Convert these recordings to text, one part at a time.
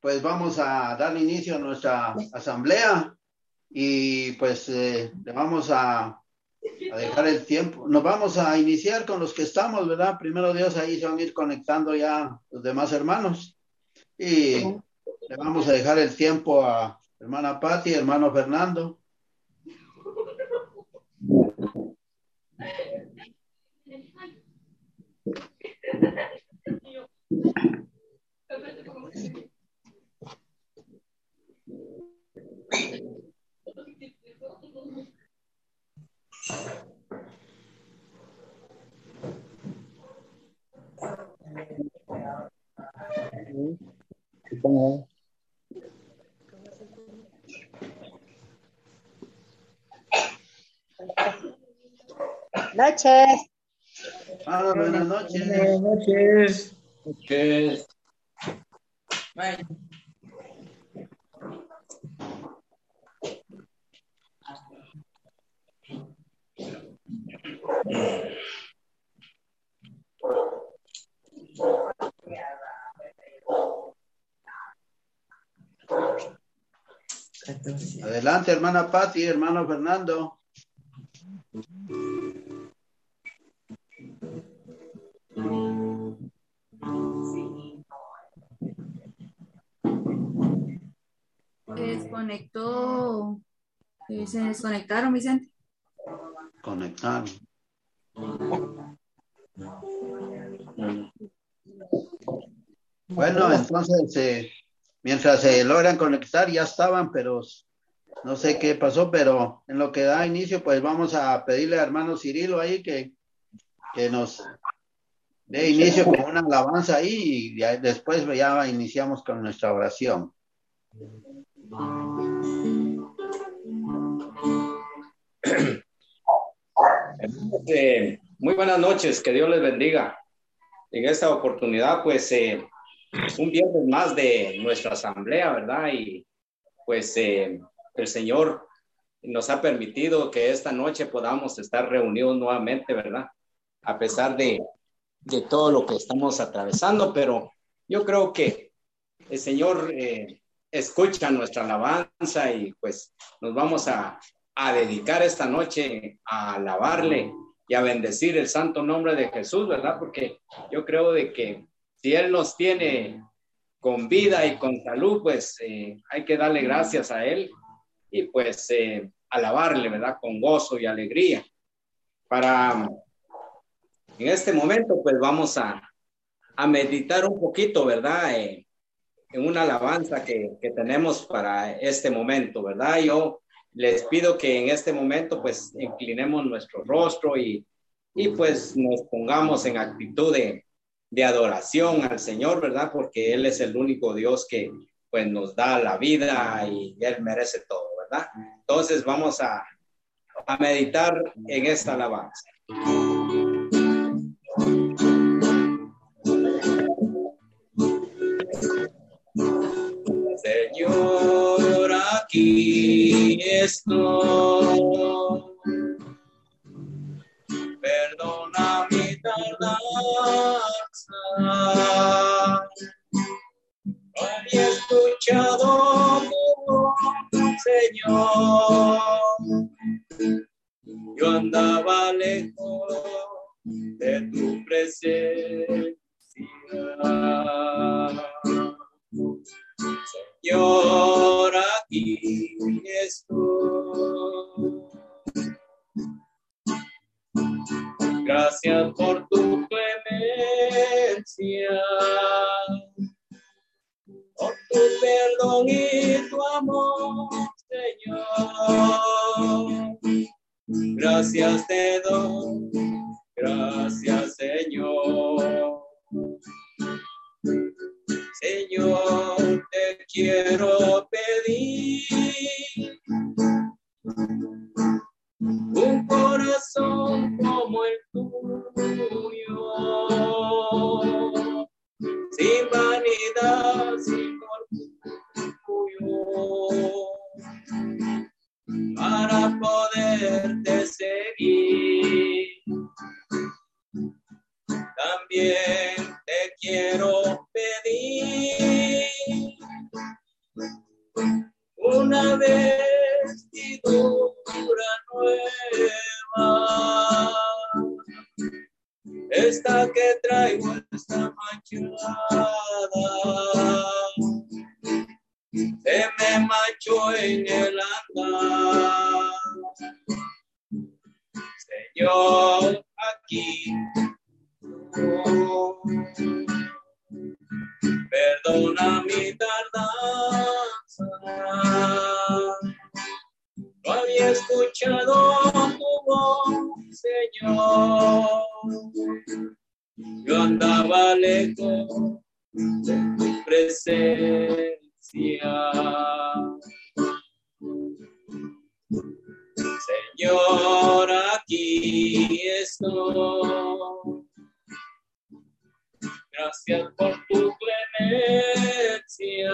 pues vamos a dar inicio a nuestra asamblea y pues eh, le vamos a, dejar el tiempo. Nos vamos a iniciar con los que estamos, ¿verdad? Primero Dios, ahí se van a ir conectando ya los demás hermanos. Y le vamos a dejar el tiempo a hermana Patti, hermano Fernando. Noches. Hola, buenas noches. Buenas noches. Noches. Adelante, hermana Patti, hermano Fernando. Se desconectó. Se desconectaron, Vicente. Conectaron. Bueno, entonces, eh, mientras se logran conectar, ya estaban, pero no sé qué pasó, pero en lo que da inicio, pues vamos a pedirle a hermano Cirilo ahí que, que nos dé inicio con una alabanza ahí y después ya iniciamos con nuestra oración. Eh, muy buenas noches, que Dios les bendiga. En esta oportunidad, pues, eh, un viernes más de nuestra asamblea, ¿verdad? Y pues eh, el Señor nos ha permitido que esta noche podamos estar reunidos nuevamente, ¿verdad? A pesar de, de todo lo que estamos atravesando, pero yo creo que el Señor eh, escucha nuestra alabanza y pues nos vamos a, a dedicar esta noche a alabarle y a bendecir el santo nombre de Jesús, ¿verdad? Porque yo creo de que si Él nos tiene con vida y con salud, pues eh, hay que darle gracias a Él y pues eh, alabarle, ¿verdad? Con gozo y alegría. Para en este momento, pues vamos a, a meditar un poquito, ¿verdad? Eh, en una alabanza que, que tenemos para este momento, ¿verdad? Yo les pido que en este momento pues inclinemos nuestro rostro y, y pues nos pongamos en actitud de, de, adoración al Señor, ¿verdad? Porque Él es el único Dios que pues nos da la vida y Él merece todo, ¿verdad? Entonces vamos a, a meditar en esta alabanza. Señor, aquí estoy. Perdona mi tardanza. No había escuchado Señor. Yo andaba lejos de tu presencia. Señor, aquí estoy. Gracias por tu clemencia, por tu perdón y tu amor, Señor. Gracias te doy, gracias, Señor. Señor, te quiero pedir un corazón como el tuyo, sin vanidad, sin orgullo, para poderte seguir. También te quiero pedir una vestidura nueva. Esta que traigo está manchada. Se me manchó en el andar. Señor, aquí. Perdona mi tardanza. No había escuchado tu voz, Señor. Yo andaba lejos de tu presencia. Señor, aquí estoy. Gracias por tu clemencia,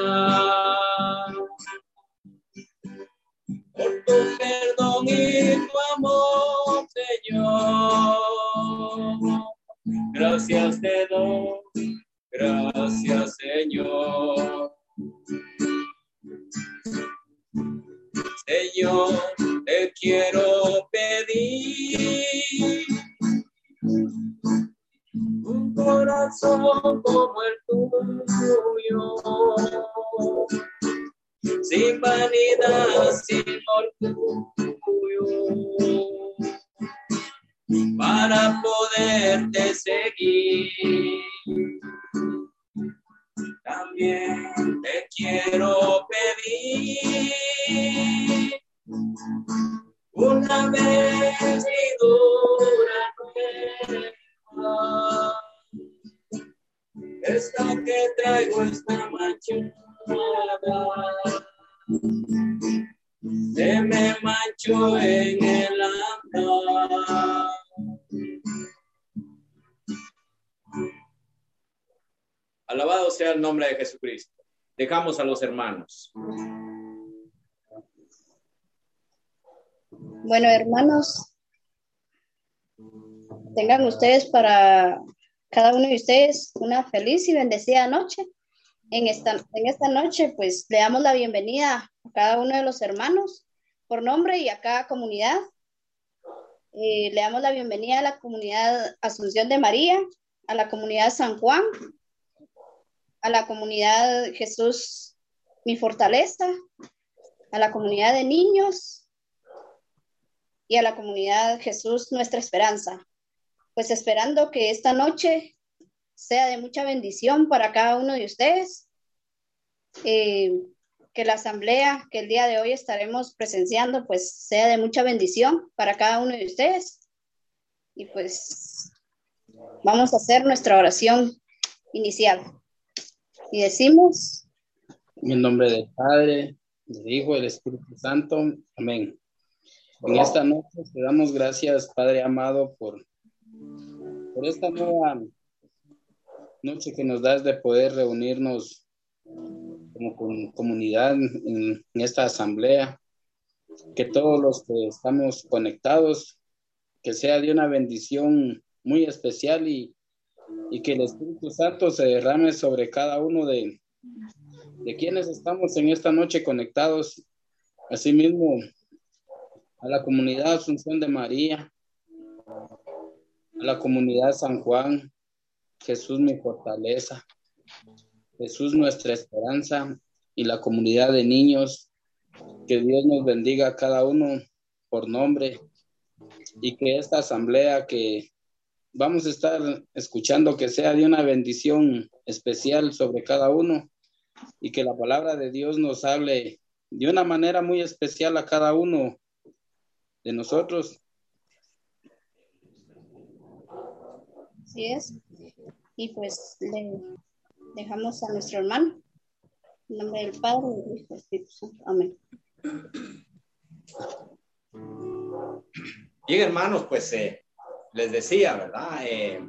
por tu perdón y tu amor, Señor. Gracias te doy, gracias, Señor. Señor, te quiero pedir vanidad, sin A los hermanos. Bueno, hermanos, tengan ustedes para cada uno de ustedes una feliz y bendecida noche. En esta, en esta noche, pues le damos la bienvenida a cada uno de los hermanos por nombre y a cada comunidad. Eh, le damos la bienvenida a la comunidad Asunción de María, a la comunidad San Juan, a la comunidad Jesús, mi fortaleza, a la comunidad de niños y a la comunidad Jesús, nuestra esperanza. Pues esperando que esta noche sea de mucha bendición para cada uno de ustedes, eh, que la asamblea que el día de hoy estaremos presenciando, pues sea de mucha bendición para cada uno de ustedes. Y pues vamos a hacer nuestra oración inicial. Y decimos. En el nombre del Padre, del Hijo del Espíritu Santo. Amén. En esta noche te damos gracias, Padre amado, por, por esta nueva noche que nos das de poder reunirnos como comunidad en, en esta asamblea. Que todos los que estamos conectados, que sea de una bendición muy especial y y que el Espíritu Santo se derrame sobre cada uno de, de quienes estamos en esta noche conectados. Asimismo, a la comunidad Asunción de María, a la comunidad San Juan, Jesús mi fortaleza, Jesús nuestra esperanza y la comunidad de niños. Que Dios nos bendiga a cada uno por nombre y que esta asamblea que vamos a estar escuchando que sea de una bendición especial sobre cada uno y que la palabra de Dios nos hable de una manera muy especial a cada uno de nosotros. Así es. Y pues le dejamos a nuestro hermano. En nombre del Padre, del Hijo y del Espíritu Santo. Amén. Bien, hermanos, pues eh, les decía, ¿verdad? Eh,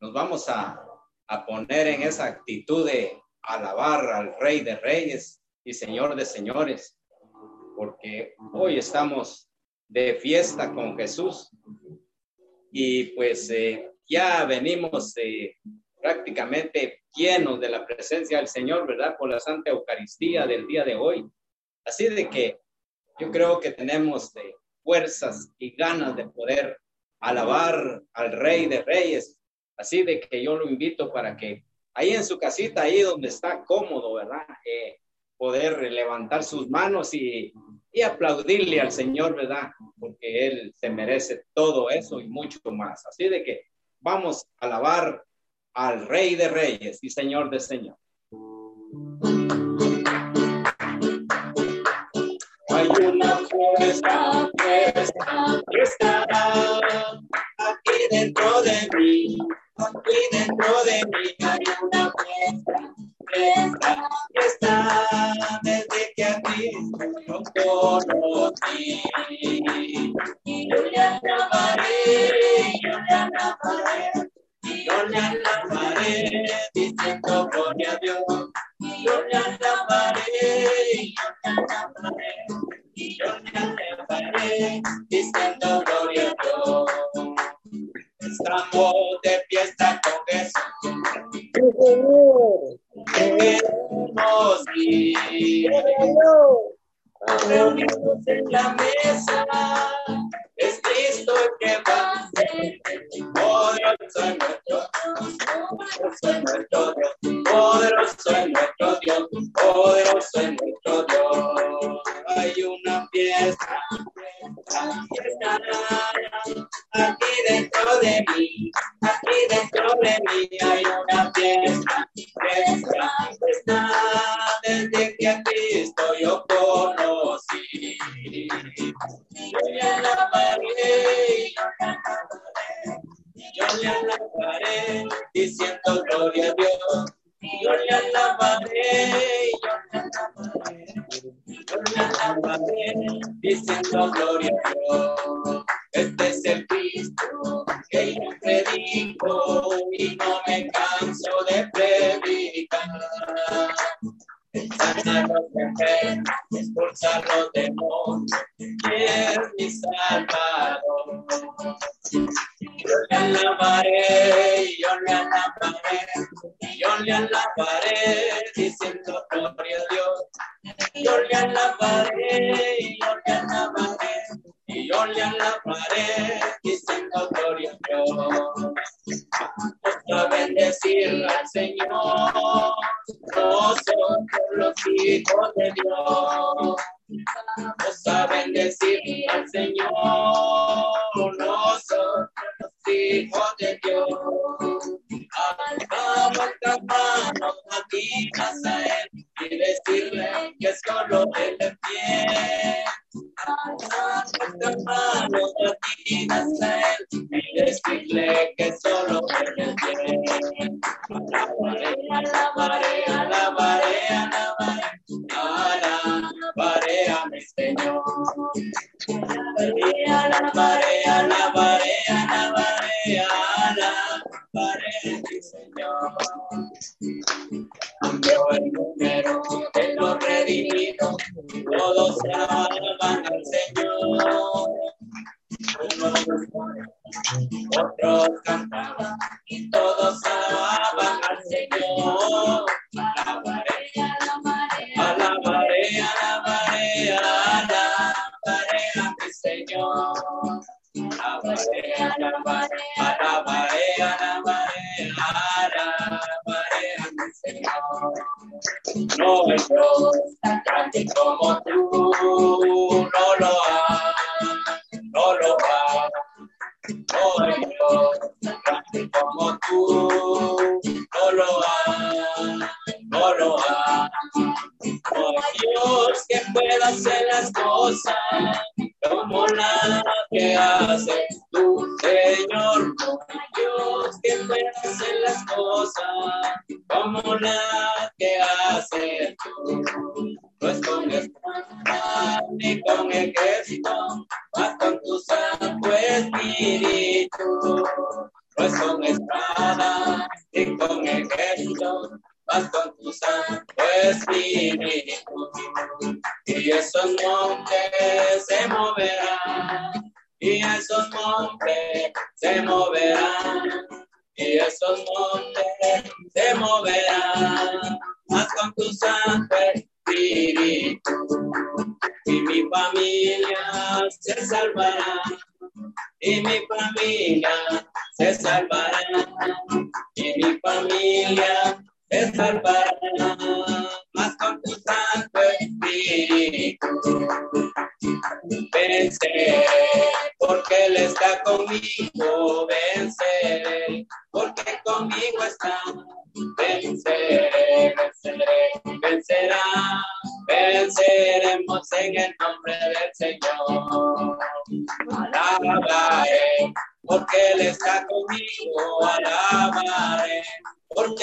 nos vamos a, a poner en esa actitud de alabar al Rey de Reyes y Señor de Señores, porque hoy estamos de fiesta con Jesús y pues eh, ya venimos eh, prácticamente llenos de la presencia del Señor, ¿verdad? Por la Santa Eucaristía del día de hoy. Así de que yo creo que tenemos de fuerzas y ganas de poder alabar al Rey de Reyes. Así de que yo lo invito para que ahí en su casita, ahí donde está cómodo, ¿verdad? Eh, poder levantar sus manos y, y aplaudirle al Señor, ¿verdad? Porque Él se merece todo eso y mucho más. Así de que vamos a alabar al Rey de Reyes y Señor de Señor. Que está aquí dentro de mí, aquí dentro de mí hay una fuerza que está desde que a ti yo conocí. Y yo le alabaré, yo le alabaré, yo le alabaré, diciendo gloria a Dios. Yo le alabaré, yo le alabaré, diciendo gloria a Dios. Estamos de fiesta con Jesús. Queremos ir reunidos en la mesa. Es Cristo el que va poderoso en nuestro Dios, poderoso en nuestro Dios, poderoso en nuestro Dios, en. Hay una fiesta, fiesta aquí dentro de mí, aquí dentro de mí hay una fiesta, fiesta, fiesta desde que a Cristo yo conocí. Yo le yo le alabaré, diciendo gloria a Dios. Yo le alabaré, yo le alabaré, yo le alabaré, diciendo gloria a Dios. Este es el Cristo que yo predico y no me canso de predicar. Sana los enfermos, expulsa los demonios, es mi salvador. Yo le alabaré, yo le alabaré, yo le alabaré, diciendo gloria a Dios. Yo le alabaré, yo le alabaré, y yo le alabaré, diciendo gloria a Dios. Los hijos de Dios.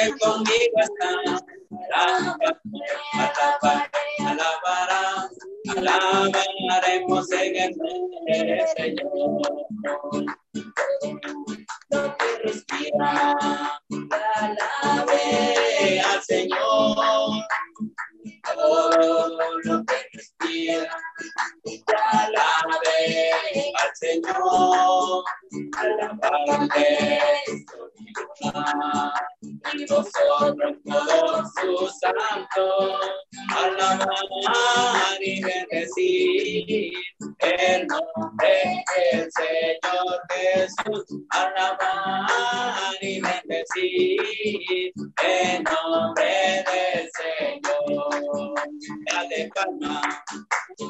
Porque conmigo está. Alabaré, alabará, alabaremos en el nombre del Señor. Lo que respira, alabe al Señor. Todo lo que respira, alabe al Señor. Y vosotros todos sus santos, alabar y el nombre del Señor Jesús, alabar y el nombre del Señor. Dale palma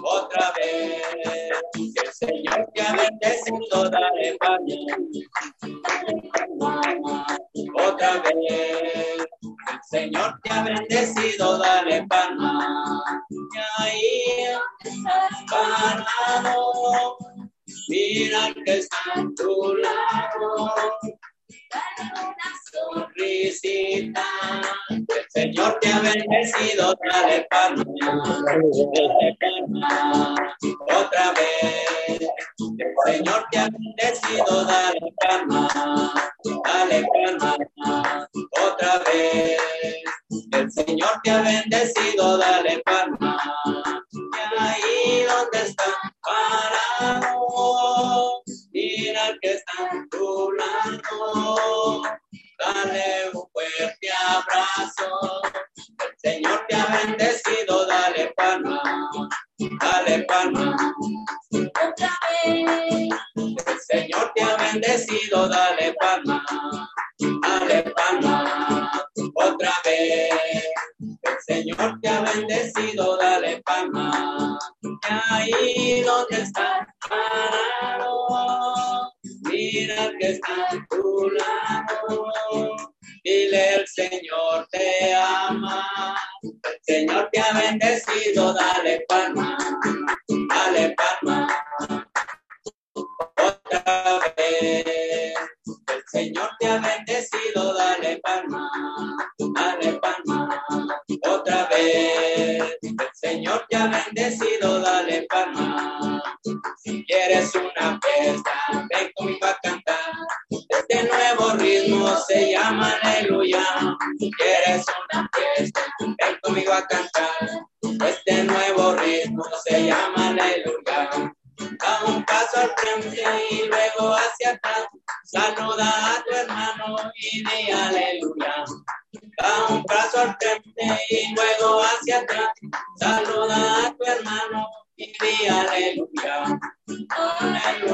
otra vez, el Señor te ha bendecido, dale palma. Otra vez, el Señor te ha bendecido, dale palma. Y ahí parado, mira que está a tu lado. Una sonrisita, el Señor te ha bendecido, dale palma, dale palma, otra vez. El Señor te ha bendecido, dale palma, dale palma, otra vez. El Señor te ha bendecido, dale palma. Y ahí donde está parado, mira que está a tu lado. Dale un fuerte abrazo. El Señor te ha bendecido, dale palma, dale palma. Otra vez. El Señor te ha bendecido, dale palma, dale palma. Otra vez. El Señor te ha bendecido, dale palma. Ahí donde estás parado, mira que está a tu lado. Dile el Señor te ama, el Señor te ha bendecido, dale palma, dale palma. Otra vez, el Señor te ha bendecido, dale palma, dale. Otra vez, el Señor te ha bendecido, dale palma. Si quieres una fiesta, ven conmigo a cantar. Este nuevo ritmo se llama aleluya. Si quieres una fiesta, ven conmigo a cantar. Este nuevo ritmo se llama aleluya. Da un paso al frente y luego hacia atrás. Saluda a tu hermano y di aleluya. Da un paso al frente y luego hacia atrás. Saluda a tu hermano y di aleluya. Aleluya,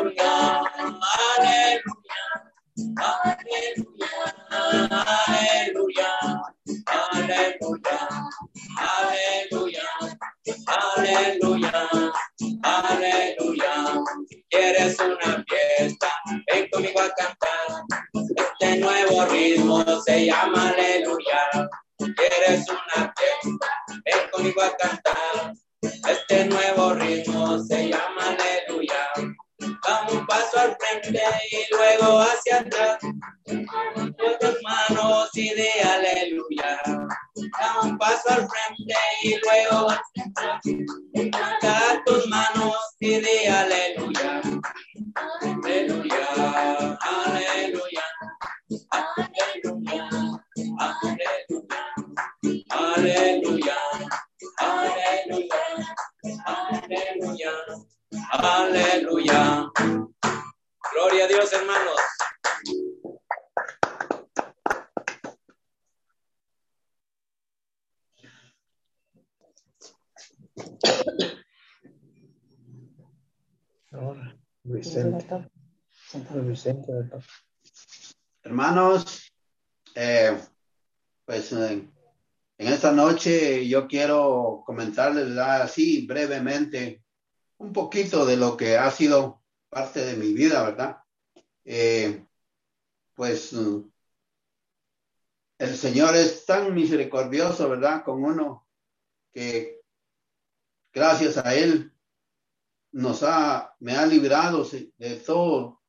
yo quiero comentarles así brevemente un poquito de lo que ha sido parte de mi vida, ¿verdad? Eh, pues el Señor es tan misericordioso, ¿verdad? Con uno que gracias a Él nos ha, me ha librado de todo.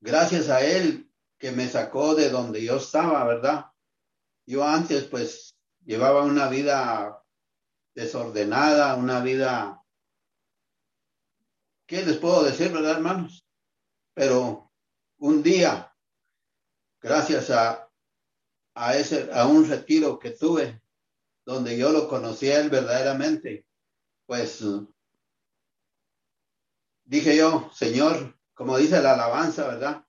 Gracias a Él que me sacó de donde yo estaba, ¿verdad? Yo antes pues llevaba una vida desordenada, una vida, ¿qué les puedo decir, verdad, hermanos? Pero un día, gracias a, a, ese, a un retiro que tuve, donde yo lo conocí a él verdaderamente, pues dije yo, Señor, como dice la alabanza, ¿verdad?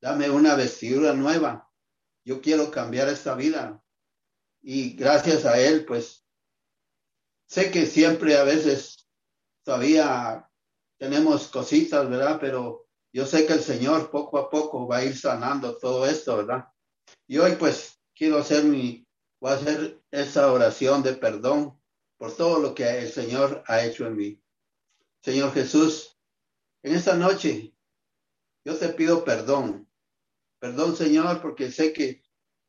Dame una vestidura nueva. Yo quiero cambiar esta vida. Y gracias a Él, pues, sé que siempre a veces todavía tenemos cositas, ¿verdad? Pero yo sé que el Señor poco a poco va a ir sanando todo esto, ¿verdad? Y hoy, pues, quiero hacer mi, voy a hacer esa oración de perdón por todo lo que el Señor ha hecho en mí. Señor Jesús, en esta noche, yo te pido perdón. Perdón, Señor, porque sé que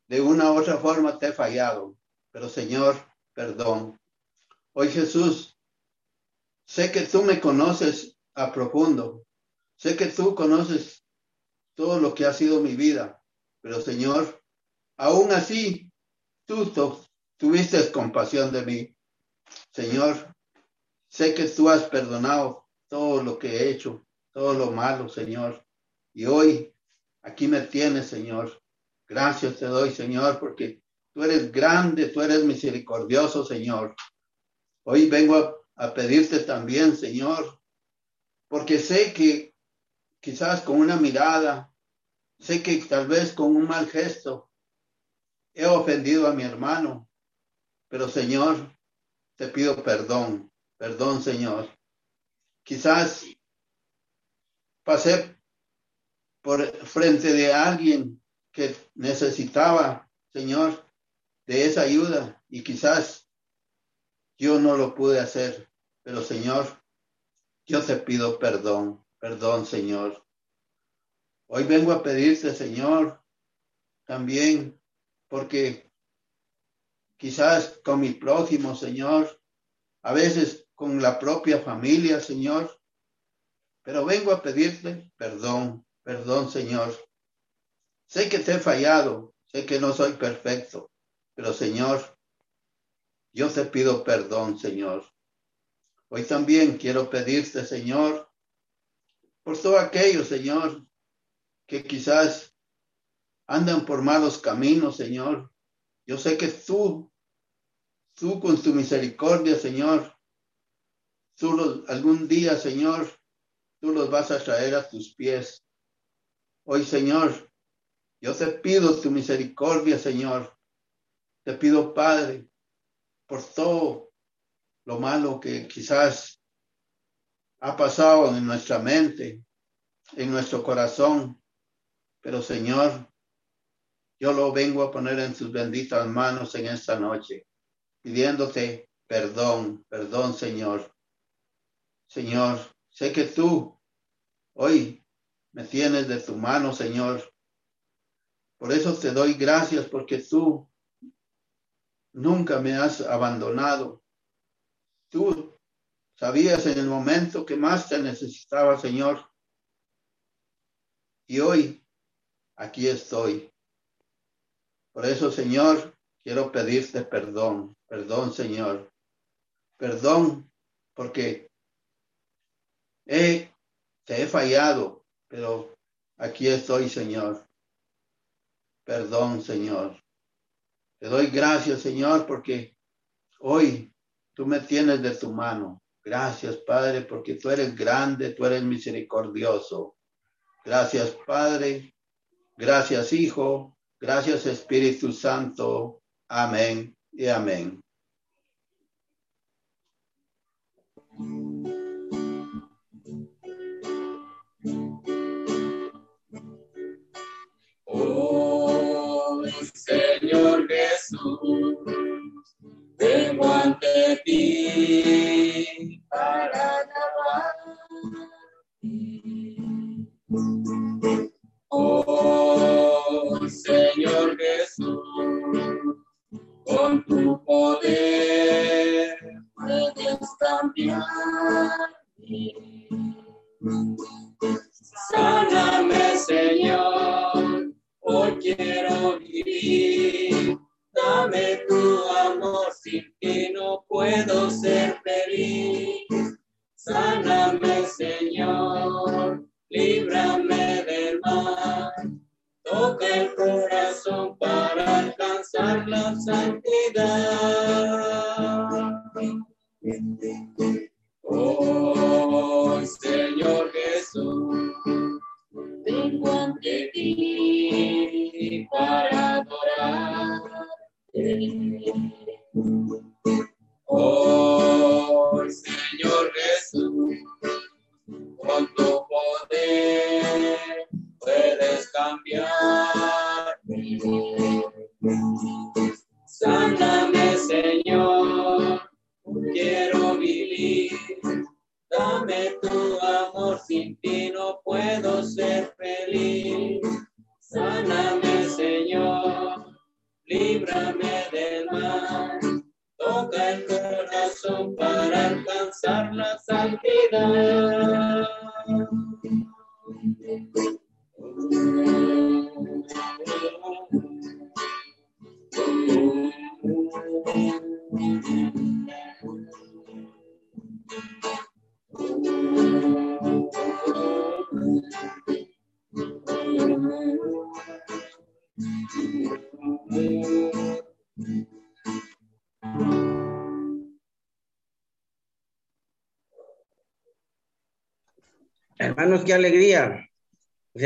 de una u otra forma te he fallado. Pero, Señor, perdón. Hoy, Jesús, sé que tú me conoces a profundo. Sé que tú conoces todo lo que ha sido mi vida. Pero, Señor, aún así, tú tuviste compasión de mí. Señor, sé que tú has perdonado todo lo que he hecho todo lo malo, Señor. Y hoy aquí me tienes, Señor. Gracias te doy, Señor, porque tú eres grande, tú eres misericordioso, Señor. Hoy vengo a, pedirte también, Señor, porque sé que quizás con una mirada, sé que tal vez con un mal gesto he ofendido a mi hermano, pero Señor, te pido perdón, perdón, Señor. Quizás pasé por frente de alguien que necesitaba, Señor, de esa ayuda y quizás yo no lo pude hacer, pero Señor, yo te pido perdón, perdón, Señor. Hoy vengo a pedirte, Señor, también, porque quizás con mi prójimo, Señor, a veces con la propia familia, Señor, pero vengo a pedirte perdón, perdón, Señor. Sé que te he fallado, sé que no soy perfecto, pero Señor, yo te pido perdón, Señor. Hoy también quiero pedirte, Señor, por todo aquello, Señor, que quizás andan por malos caminos, Señor. Yo sé que tú, tú con tu misericordia, Señor, tú algún día, Señor, tú los vas a traer a tus pies. Hoy, Señor, yo te pido tu misericordia, Señor. Te pido, Padre, por todo lo malo que quizás ha pasado en nuestra mente, en nuestro corazón. Pero, Señor, yo lo vengo a poner en tus benditas manos en esta noche, pidiéndote perdón, perdón, Señor. Señor, Sé que tú hoy me tienes de tu mano, Señor. Por eso te doy gracias porque tú nunca me has abandonado. Tú sabías en el momento que más te necesitaba, Señor. Y hoy aquí estoy. Por eso, Señor, quiero pedirte perdón. Perdón, Señor. Perdón porque te he fallado, pero aquí estoy, Señor. Perdón, Señor. Te doy gracias, Señor, porque hoy tú me tienes de tu mano. Gracias, Padre, porque tú eres grande, tú eres misericordioso. Gracias, Padre. Gracias, Hijo. Gracias, Espíritu Santo. Amén y amén.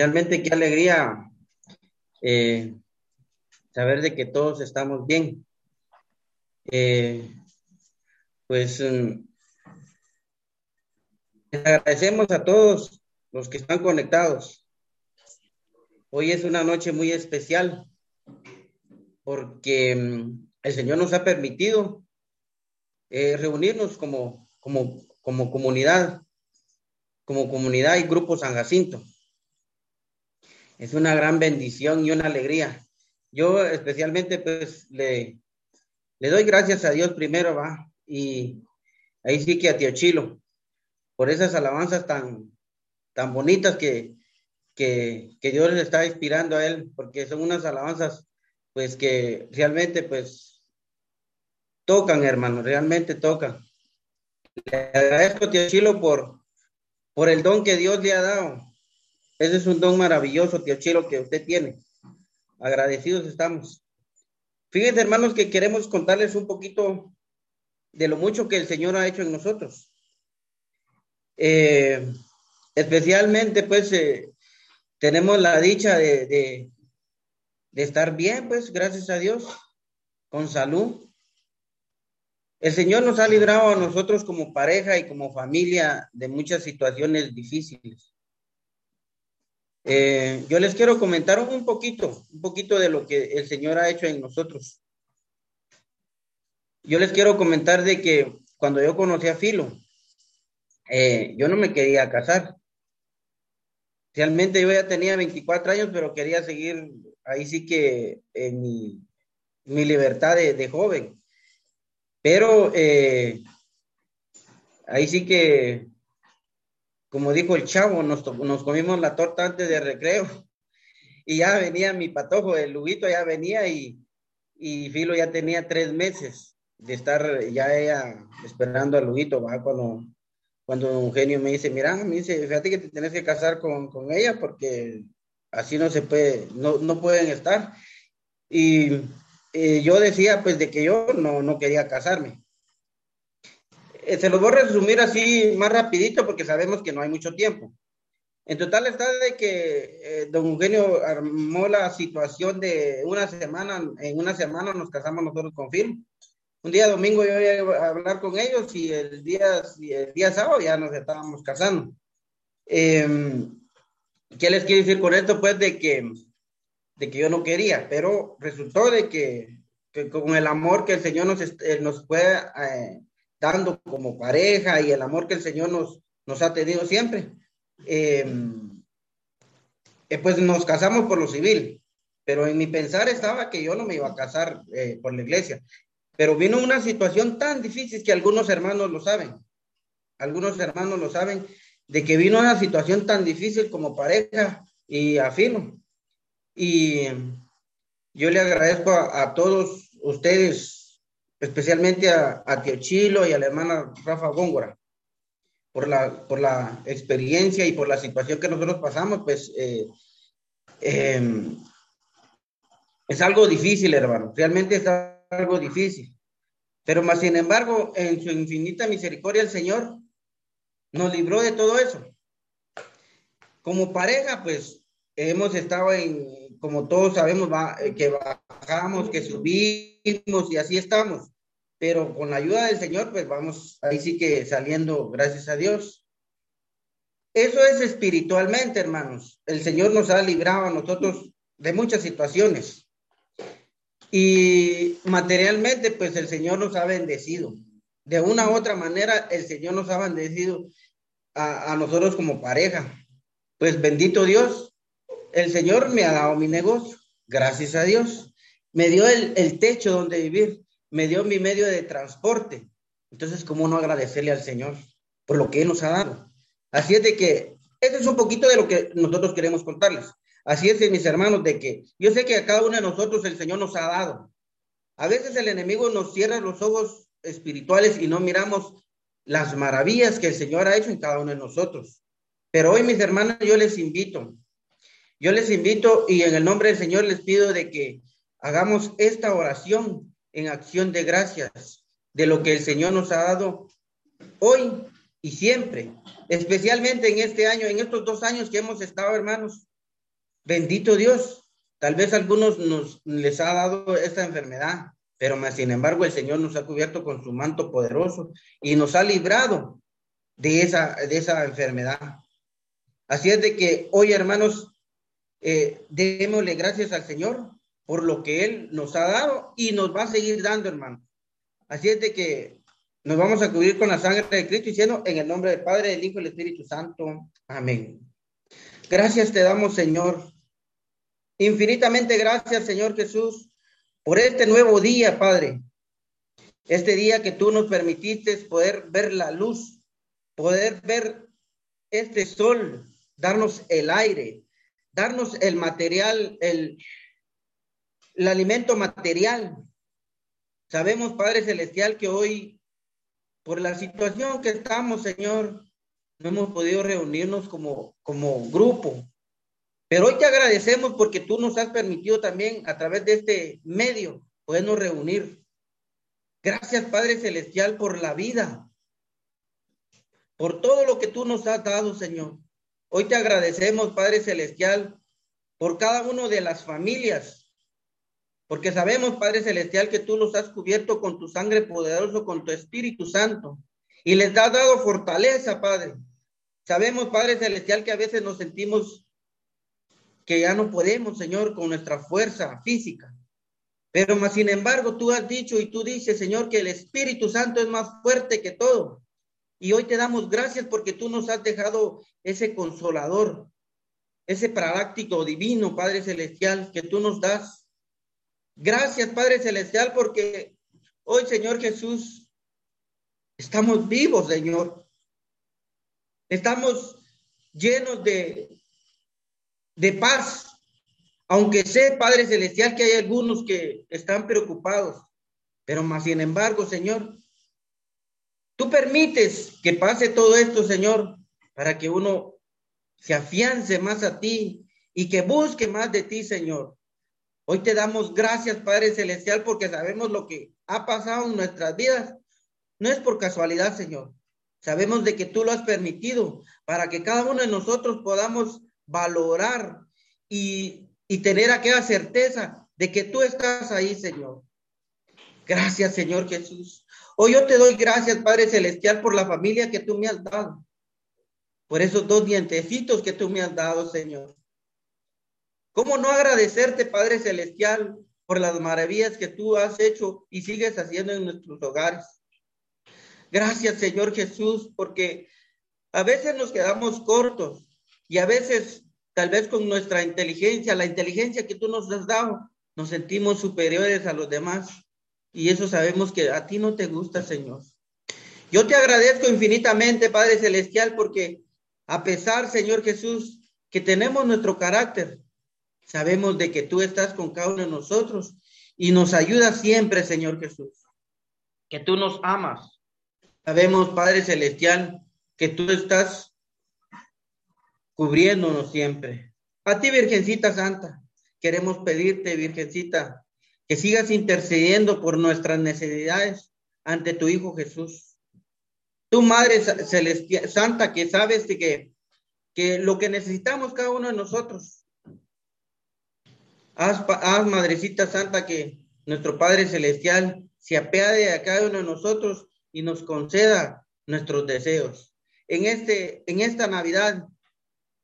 Realmente qué alegría eh, saber de que todos estamos bien. Eh, pues les agradecemos a todos los que están conectados. Hoy es una noche muy especial porque mm, el Señor nos ha permitido eh, reunirnos como comunidad como comunidad y grupo San Jacinto. Es una gran bendición y una alegría. Yo especialmente pues le, le doy gracias a Dios primero, va, y ahí sí que a Tío Chilo, por esas alabanzas tan, tan bonitas que, que, que Dios le está inspirando a él, porque son unas alabanzas pues que realmente pues tocan, hermano, realmente tocan. Le agradezco Tío Chilo por, por el don que Dios le ha dado. Ese es un don maravilloso, tío Chilo, que usted tiene. Agradecidos estamos. Fíjense, hermanos, que queremos contarles un poquito de lo mucho que el Señor ha hecho en nosotros. Eh, especialmente, pues, eh, tenemos la dicha de, de, de estar bien, pues, gracias a Dios, con salud. El Señor nos ha librado a nosotros como pareja y como familia de muchas situaciones difíciles. Eh, yo les quiero comentar un poquito, un poquito de lo que el Señor ha hecho en nosotros. Yo les quiero comentar de que cuando yo conocí a Filo, eh, yo no me quería casar. Realmente yo ya tenía 24 años, pero quería seguir ahí sí que en mi, mi libertad de, joven. Pero eh, ahí sí que, como dijo el chavo, nos, comimos la torta antes de recreo y ya venía mi patojo, el Luguito ya venía y, y Filo ya tenía tres meses de estar ya ella esperando al Luguito, ¿va? Cuando, cuando Eugenio me dice, mira, me dice, fíjate que te tienes que casar con, con ella porque así no se puede, no, no pueden estar. Y eh, yo decía pues de que yo no, no quería casarme. Eh, se los voy a resumir así más rapidito porque sabemos que no hay mucho tiempo. En total está de que eh, don Eugenio armó la situación de una semana, en una semana nos casamos nosotros con Phil. Un día domingo yo iba a hablar con ellos y el día, el día sábado ya nos estábamos casando. Em, ¿Qué les quiero decir con esto? Pues de que de que yo no quería, pero resultó de que, que con el amor que el Señor nos, nos puede eh, dando como pareja y el amor que el Señor nos, nos ha tenido siempre. Eh, eh, pues nos casamos por lo civil, pero en mi pensar estaba que yo no me iba a casar eh, por la iglesia. Pero vino una situación tan difícil que algunos hermanos lo saben, algunos hermanos lo saben, de que vino una situación tan difícil como pareja y afino. Y yo le agradezco a, todos ustedes, especialmente a, a Tío Chilo y a la hermana Rafa Góngora, por la, por la experiencia y por la situación que nosotros pasamos, pues eh, em, es algo difícil, hermano. Realmente es algo difícil. Pero más sin embargo, en su infinita misericordia, el Señor nos libró de todo eso. Como pareja, pues hemos estado en, como todos sabemos, que bajamos, que subimos y así estamos pero con la ayuda del Señor, pues vamos ahí sí que saliendo, gracias a Dios. Eso es espiritualmente, hermanos. El Señor nos ha librado a nosotros de muchas situaciones. Y materialmente, pues el Señor nos ha bendecido. De una u otra manera, el Señor nos ha bendecido a, nosotros como pareja. Pues bendito Dios, el Señor me ha dado mi negocio, gracias a Dios. Me dio el, techo donde vivir me dio mi medio de transporte. Entonces, ¿cómo no agradecerle al Señor por lo que Él nos ha dado? Así es de que, este es un poquito de lo que nosotros queremos contarles. Así es, mis hermanos, de que yo sé que a cada uno de nosotros el Señor nos ha dado. A veces el enemigo nos cierra los ojos espirituales y no miramos las maravillas que el Señor ha hecho en cada uno de nosotros. Pero hoy, mis hermanos, yo les invito, yo les invito y en el nombre del Señor les pido de que hagamos esta oración en acción de gracias de lo que el Señor nos ha dado hoy y siempre, especialmente en este año, en estos dos años que hemos estado, hermanos. Bendito Dios. Tal vez algunos nos les ha dado esta enfermedad, pero más sin embargo el Señor nos ha cubierto con su manto poderoso y nos ha librado de esa, de esa enfermedad. Así es de que hoy, hermanos, eh, gracias al Señor por lo que Él nos ha dado y nos va a seguir dando, hermano. Así es de que nos vamos a cubrir con la sangre de Cristo diciendo en el nombre del Padre, del Hijo y del Espíritu Santo. Amén. Gracias te damos, Señor. Infinitamente gracias, Señor Jesús, por este nuevo día, Padre. Este día que tú nos permitiste poder ver la luz, poder ver este sol, darnos el aire, darnos el material, el, alimento material. Sabemos, Padre Celestial, que hoy, por la situación que estamos, Señor, no hemos podido reunirnos como, como grupo. Pero hoy te agradecemos porque tú nos has permitido también a través de este medio podernos reunir. Gracias, Padre Celestial, por la vida, por todo lo que tú nos has dado, Señor. Hoy te agradecemos, Padre Celestial, por cada una de las familias porque sabemos, Padre Celestial, que tú los has cubierto con tu sangre poderoso, con tu Espíritu Santo. Y les has dado fortaleza, Padre. Sabemos, Padre Celestial, que a veces nos sentimos que ya no podemos, Señor, con nuestra fuerza física. Pero más sin embargo, tú has dicho y tú dices, Señor, que el Espíritu Santo es más fuerte que todo. Y hoy te damos gracias porque tú nos has dejado ese consolador, ese práctico divino, Padre Celestial, que tú nos das Gracias, Padre Celestial, porque hoy, Señor Jesús, estamos vivos, Señor. Estamos llenos de, de paz, aunque sé, Padre Celestial, que hay algunos que están preocupados, pero más sin embargo, Señor, tú permites que pase todo esto, Señor, para que uno se afiance más a ti y que busque más de ti, Señor. Hoy te damos gracias, Padre Celestial, porque sabemos lo que ha pasado en nuestras vidas. No es por casualidad, Señor. Sabemos de que tú lo has permitido para que cada uno de nosotros podamos valorar y, y tener aquella certeza de que tú estás ahí, Señor. Gracias, Señor Jesús. Hoy yo te doy gracias, Padre Celestial, por la familia que tú me has dado. Por esos dos dientecitos que tú me has dado, Señor. ¿Cómo no agradecerte, Padre Celestial, por las maravillas que tú has hecho y sigues haciendo en nuestros hogares? Gracias, Señor Jesús, porque a veces nos quedamos cortos y a veces, tal vez con nuestra inteligencia, la inteligencia que tú nos has dado, nos sentimos superiores a los demás. Y eso sabemos que a ti no te gusta, Señor. Yo te agradezco infinitamente, Padre Celestial, porque a pesar, Señor Jesús, que tenemos nuestro carácter, sabemos de que tú estás con cada uno de nosotros y nos ayudas siempre, Señor Jesús, que tú nos amas. Sabemos, Padre Celestial, que tú estás cubriéndonos siempre. A ti, Virgencita Santa, queremos pedirte, Virgencita, que sigas intercediendo por nuestras necesidades ante tu Hijo Jesús. Tu Madre Celestial, Santa, que sabes que, que lo que necesitamos cada uno de nosotros. Haz, haz, Madrecita Santa, que nuestro Padre Celestial se apiade a cada uno de nosotros y nos conceda nuestros deseos. En, este, en esta Navidad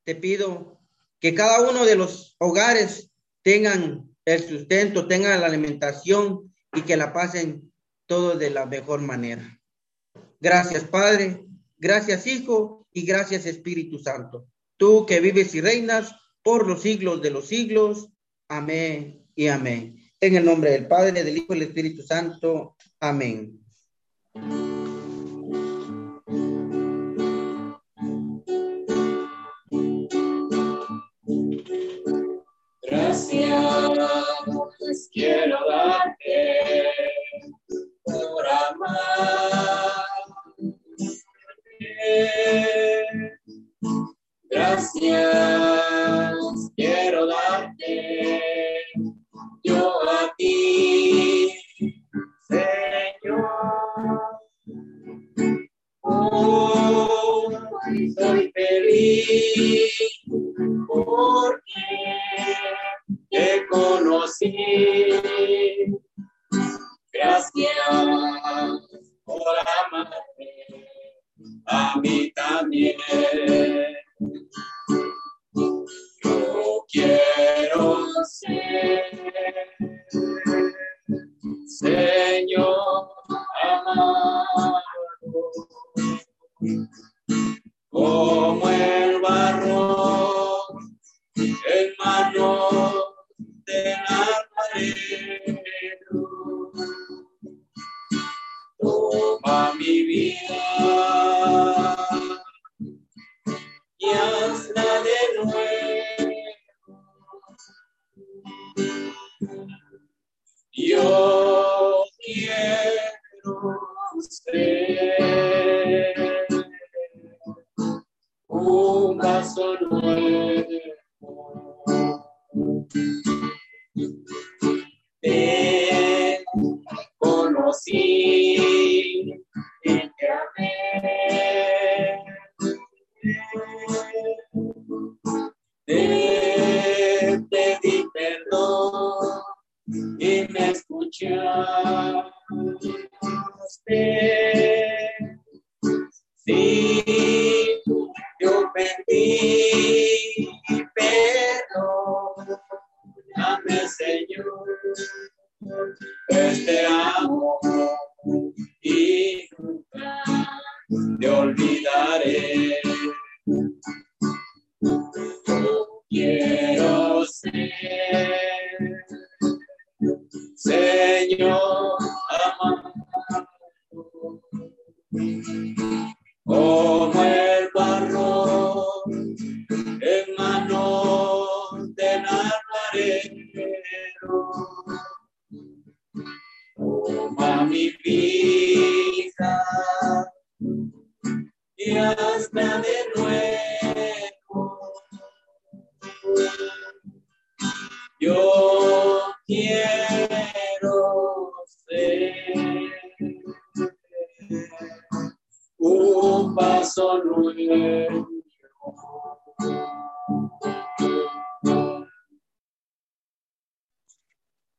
te pido que cada uno de los hogares tengan el sustento, tengan la alimentación y que la pasen todo de la mejor manera. Gracias, Padre. Gracias, Hijo. Y gracias, Espíritu Santo. Tú que vives y reinas por los siglos de los siglos. Amén y amén. En el nombre del Padre, del Hijo y del Espíritu Santo. Amén. Gracias quiero darte por amar. Gracias quiero darte yo a ti, Señor. Hoy soy feliz porque te conocí. Gracias por amarme a mí también. Yo quiero ser,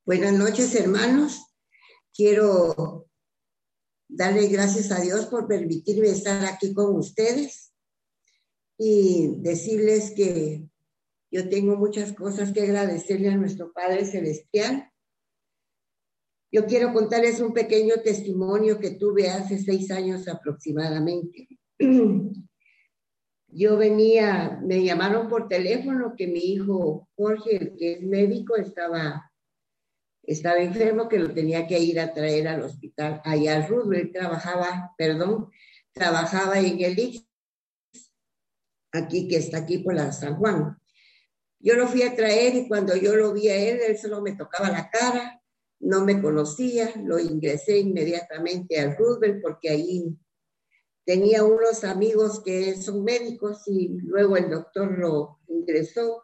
Buenas noches, hermanos. Quiero darle gracias a Dios por permitirme estar aquí con ustedes y decirles que yo tengo muchas cosas que agradecerle a nuestro Padre Celestial Yo quiero contarles un pequeño testimonio que tuve hace seis años aproximadamente. Yo venía, me llamaron por teléfono que mi hijo Jorge, que es médico, estaba, estaba enfermo, que lo tenía que ir a traer al hospital, allá al Roosevelt, trabajaba, perdón, trabajaba en el IX, aquí que está aquí por la San Juan. Yo lo fui a traer y cuando yo lo vi a él, él solo me tocaba la cara, no me conocía, lo ingresé inmediatamente al Roosevelt porque ahí tenía unos amigos que son médicos y luego el doctor lo ingresó,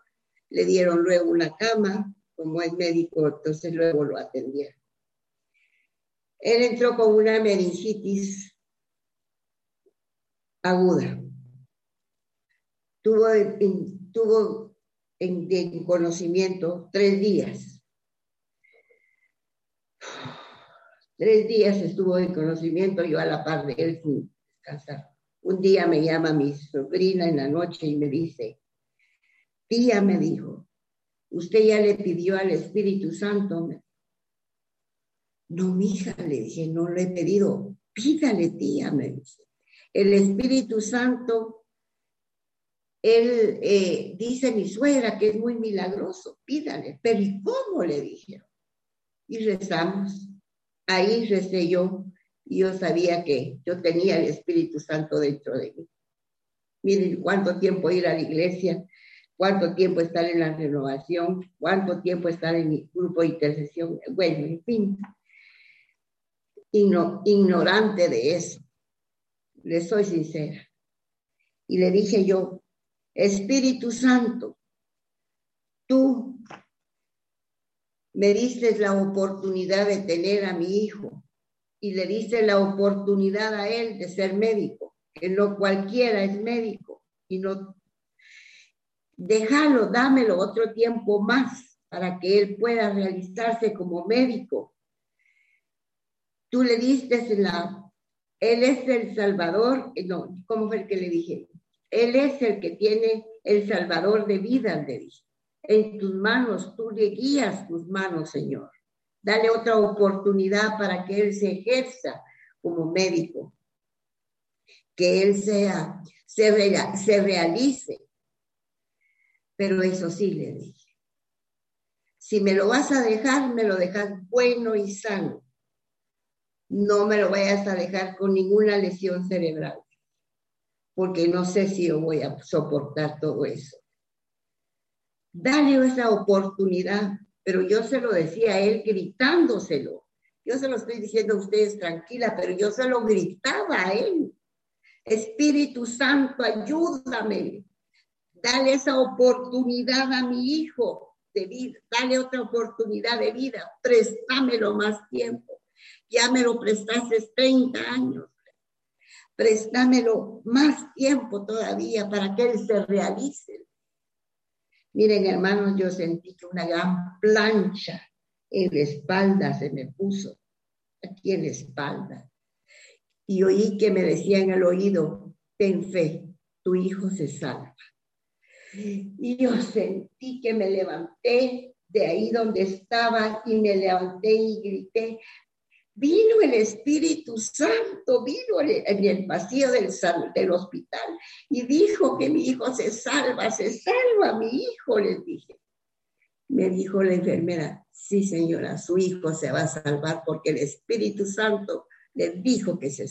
le dieron luego una cama, como es médico, entonces luego lo atendieron. Él entró con una meningitis aguda. Tuvo, tuvo en, en conocimiento tres días. Tres días estuvo en conocimiento, yo a la par de él sin descansar. Un día me llama mi sobrina en la noche y me dice, tía me dijo, usted ya le pidió al Espíritu Santo. No, mija, le dije, no le he pedido. Pídale, tía, me dice. El Espíritu Santo, él eh, dice mi suegra que es muy milagroso, pídale. Pero ¿y cómo? Le dijeron. Y rezamos. Ahí recé yo y yo sabía que yo tenía el Espíritu Santo dentro de mí. Miren cuánto tiempo ir a la iglesia, cuánto tiempo estar en la renovación, cuánto tiempo estar en mi grupo de intercesión. Bueno, en fin, ignorante de eso. Le soy sincera. Y le dije yo, Espíritu Santo, tú me diste la oportunidad de tener a mi hijo y le diste la oportunidad a él de ser médico, que no cualquiera es médico y no déjalo, dámelo otro tiempo más para que él pueda realizarse como médico. Tú le diste la, él es el Salvador, no, ¿cómo fue el que le dije? Él es el que tiene el Salvador de vida, le dije. En tus manos, tú le guías tus manos, Señor. Dale otra oportunidad para que él se ejerza como médico. Que él sea, se, se realice pero eso sí le dije. Si me lo vas a dejar, me lo dejas bueno y sano. No me lo vayas a dejar con ninguna lesión cerebral, porque no sé si yo voy a soportar todo eso. Dale esa oportunidad, pero yo se lo decía a él gritándoselo. Yo se lo estoy diciendo a ustedes tranquila, pero yo se lo gritaba a él. Espíritu Santo, ayúdame dale esa oportunidad a mi hijo de vida, dale otra oportunidad de vida, préstamelo más tiempo. Ya me lo prestaste 30 años. Préstamelo más tiempo todavía para que él se realice. Miren, hermanos, yo sentí que una gran plancha en la espalda se me puso, aquí en la espalda. Y oí que me decía en el oído, ten fe, tu hijo se salva. Y yo sentí que me levanté de ahí donde estaba y me levanté y grité, vino el Espíritu Santo, vino en el pasillo del, hospital y dijo que mi hijo se salva, se salva mi hijo, les dije. Me dijo la enfermera, sí señora, su hijo se va a salvar porque el Espíritu Santo le dijo que se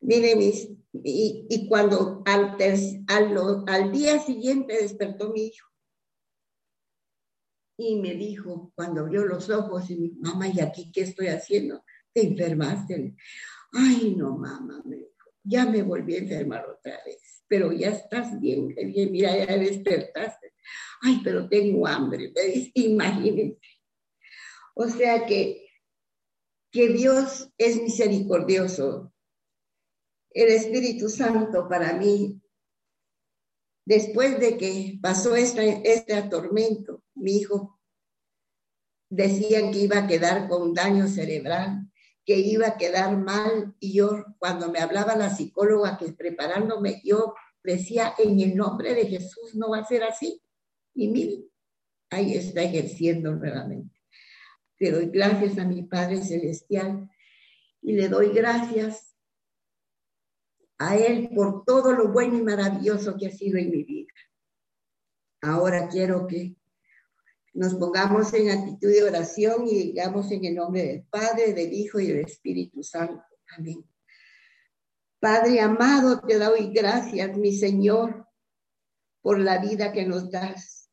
salva. Miren, y, y, cuando al, al, al día siguiente despertó mi hijo y me dijo, cuando abrió los ojos, y mi mamá, ¿y aquí qué estoy haciendo? Te enfermaste. Ay, no, mamá, me dijo, ya me volví a enfermar otra vez, pero ya estás bien, bien mira, ya despertaste. Ay, pero tengo hambre, imagínense. O sea que, que Dios es misericordioso, el Espíritu Santo para mí, después de que pasó este, este mi hijo decían que iba a quedar con daño cerebral, que iba a quedar mal, y yo cuando me hablaba la psicóloga que preparándome, yo decía, en el nombre de Jesús no va a ser así. Y miren, ahí está ejerciendo nuevamente. Le doy gracias a mi Padre Celestial y le doy gracias a Él por todo lo bueno y maravilloso que ha sido en mi vida. Ahora quiero que nos pongamos en actitud de oración y digamos en el nombre del Padre, del Hijo y del Espíritu Santo. Amén. Padre amado, te doy gracias, mi Señor, por la vida que nos das.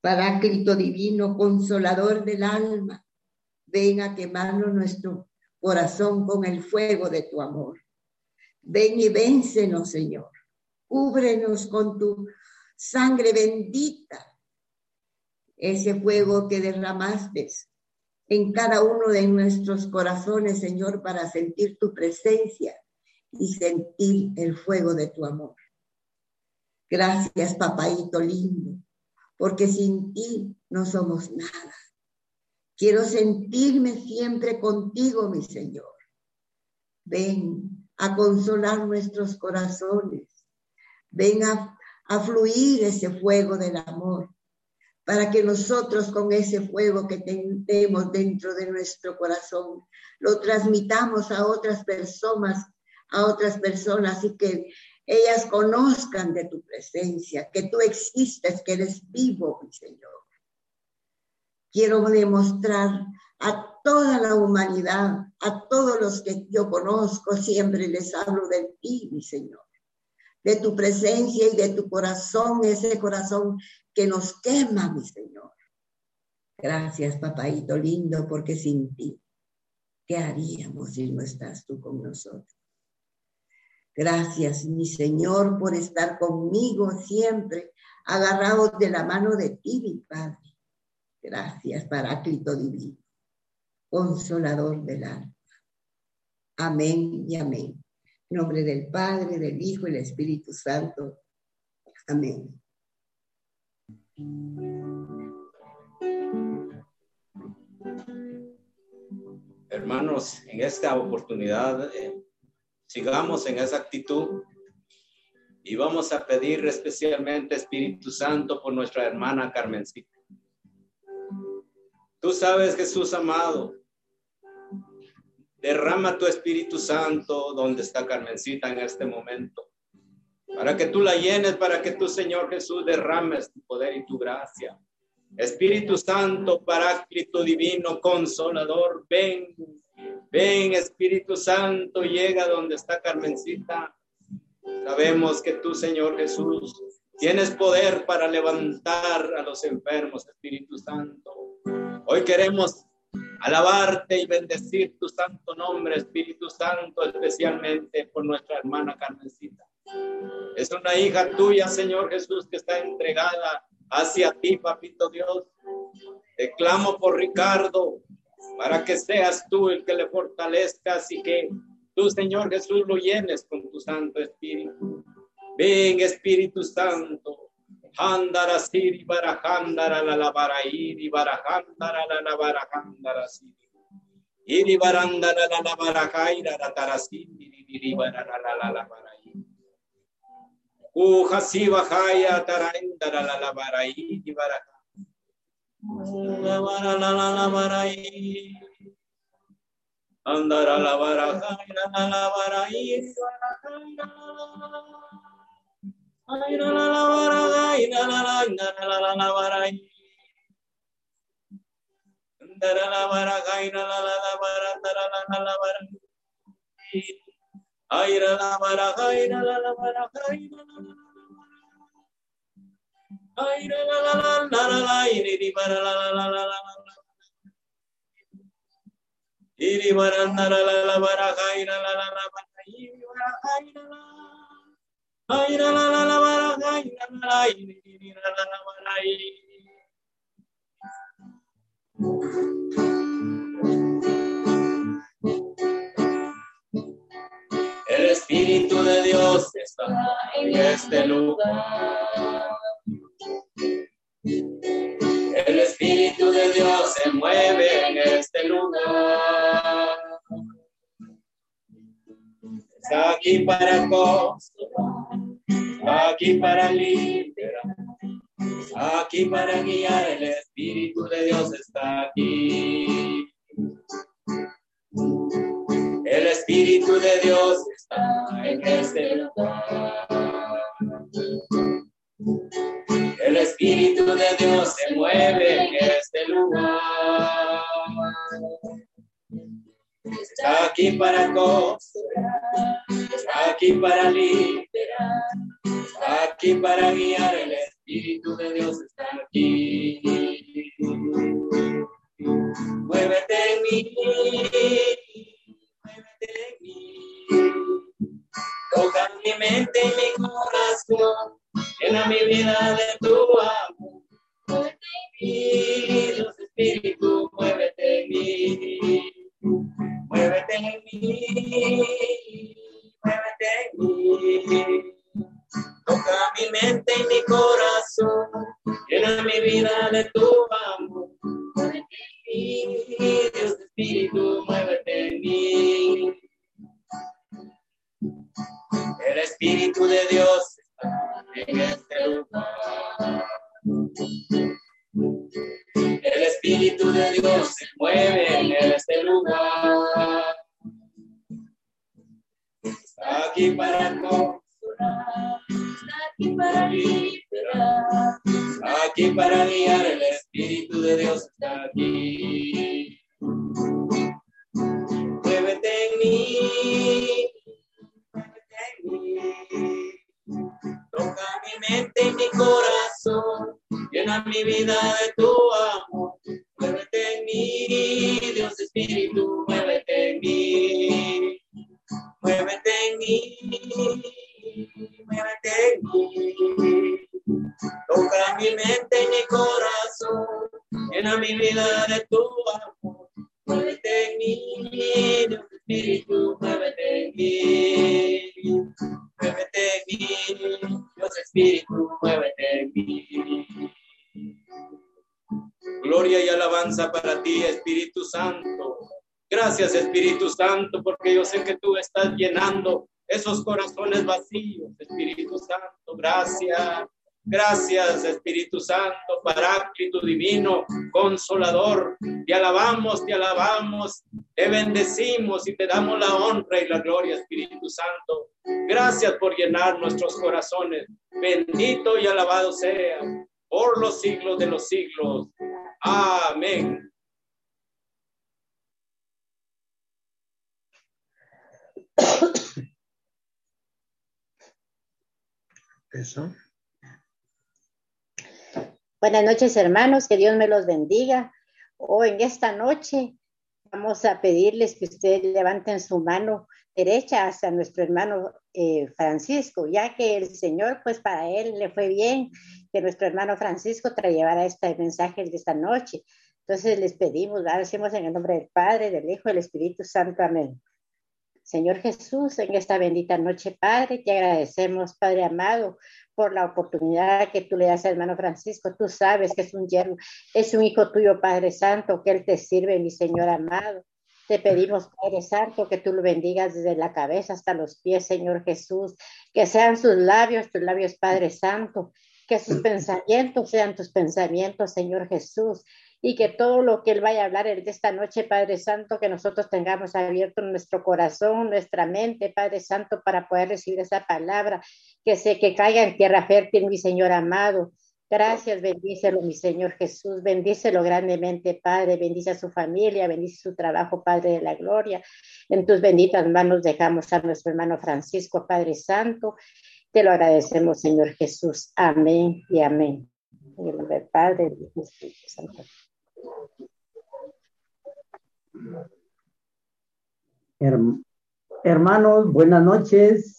Paráclito divino, consolador del alma, ven a quemarnos nuestro corazón con el fuego de tu amor. Ven y véncenos, Señor. Cúbrenos con tu sangre bendita ese fuego que derramaste en cada uno de nuestros corazones, Señor, para sentir tu presencia y sentir el fuego de tu amor. Gracias, papaito lindo, porque sin ti no somos nada. Quiero sentirme siempre contigo, mi Señor. Ven a consolar nuestros corazones. Ven a, fluir ese fuego del amor para que nosotros con ese fuego que tenemos dentro de nuestro corazón lo transmitamos a otras personas, a otras personas y que ellas conozcan de tu presencia, que tú existes, que eres vivo, mi Señor. Quiero demostrar a toda la humanidad, a todos los que yo conozco, siempre les hablo de ti, mi Señor, de tu presencia y de tu corazón, ese corazón que nos quema, mi Señor. Gracias, papaito lindo, porque sin ti, ¿qué haríamos si no estás tú con nosotros? Gracias, mi Señor, por estar conmigo siempre, agarrados de la mano de ti, mi Padre. Gracias, Paráclito Divino, Consolador del alma. Amén y amén. Nombre del Padre, del Hijo y del Espíritu Santo. Amén. Hermanos, en esta oportunidad eh, sigamos en esa actitud y vamos a pedir especialmente Espíritu Santo por nuestra hermana Carmencita. Tú sabes, Jesús amado, derrama tu Espíritu Santo donde está Carmencita en este momento para que tú la llenes, para que tú, Señor Jesús, derrames tu poder y tu gracia. Espíritu Santo, Paráclito Divino, Consolador, ven, ven, Espíritu Santo, llega donde está Carmencita. Sabemos que tú, Señor Jesús, tienes poder para levantar a los enfermos, Espíritu Santo. Hoy queremos alabarte y bendecir tu santo nombre, Espíritu Santo, especialmente por nuestra hermana Carmencita. Es una hija tuya, Señor Jesús, que está entregada hacia ti, papito Dios. Te clamo por Ricardo, para que seas tú el que le fortalezcas y que tú, Señor Jesús, lo llenes con tu Santo Espíritu. Ven, Espíritu Santo. Handara siri barahandara la la barairi barahandara la la barahandara siri. Iri barandara la la barajaira la tarasiri iri barara la la la Ujasi bajaya taraindara la la barai di baraka. La bara la la la barai. Andara la baraka la la la barai. Ay la la la barai la la la la la la la barai. Andara la baraka la la la la barandara la la la barai. Aira la mara, aira la la mara, aira la la Aira la la la la la la, iri di mara la la la la la la. Iri mara la la la la mara, aira la la la mara, iri mara aira la. El Espíritu de Dios está en este lugar. El Espíritu de Dios se mueve en este lugar. Aquí para consolar, aquí para liberar, Aquí para guiar el Espíritu de Dios está aquí. El Espíritu de Dios está en este lugar. El Espíritu de Dios se mueve en este lugar. Está aquí para consolar, aquí para liberar, aquí para guiar. El Espíritu de Dios Gracias. Espíritu Santo, Paráclito Divino, Consolador. Te alabamos, te alabamos, te bendecimos y te damos la honra y la gloria, Espíritu Santo. Gracias por llenar nuestros corazones. Bendito y alabado sea por los siglos de los siglos. Amén. Eso. Buenas noches, hermanos, que Dios me los bendiga. Hoy en esta noche vamos a pedirles que ustedes levanten su mano derecha hacia nuestro hermano eh, Francisco, ya que el Señor, pues para él le fue bien que nuestro hermano Francisco trayera este mensaje de esta noche. Entonces les pedimos, decimos en el nombre del Padre, del Hijo y del Espíritu Santo. Amén. Señor Jesús, en esta bendita noche, Padre, te agradecemos, Padre amado, por la oportunidad que tú le das al hermano Francisco. Tú sabes que es un yerno, es un hijo tuyo, Padre Santo, que él te sirve, mi Señor amado. Te pedimos, Padre Santo, que tú lo bendigas desde la cabeza hasta los pies, Señor Jesús. Que sean sus labios, tus labios, Padre Santo. Que sus pensamientos sean tus pensamientos, Señor Jesús y que todo lo que Él vaya a hablar de esta noche, Padre Santo, que nosotros tengamos abierto nuestro corazón, nuestra mente, Padre Santo, para poder recibir esa palabra, que se que caiga en tierra fértil, mi Señor amado. Gracias, bendícelo, mi Señor Jesús, bendícelo grandemente, Padre, bendice a su familia, bendice su trabajo, Padre de la gloria. En tus benditas manos dejamos a nuestro hermano Francisco, Padre Santo. Te lo agradecemos, Señor Jesús. Amén y amén. En el nombre del Padre, del Espíritu Santo. Herm- hermanos, buenas noches.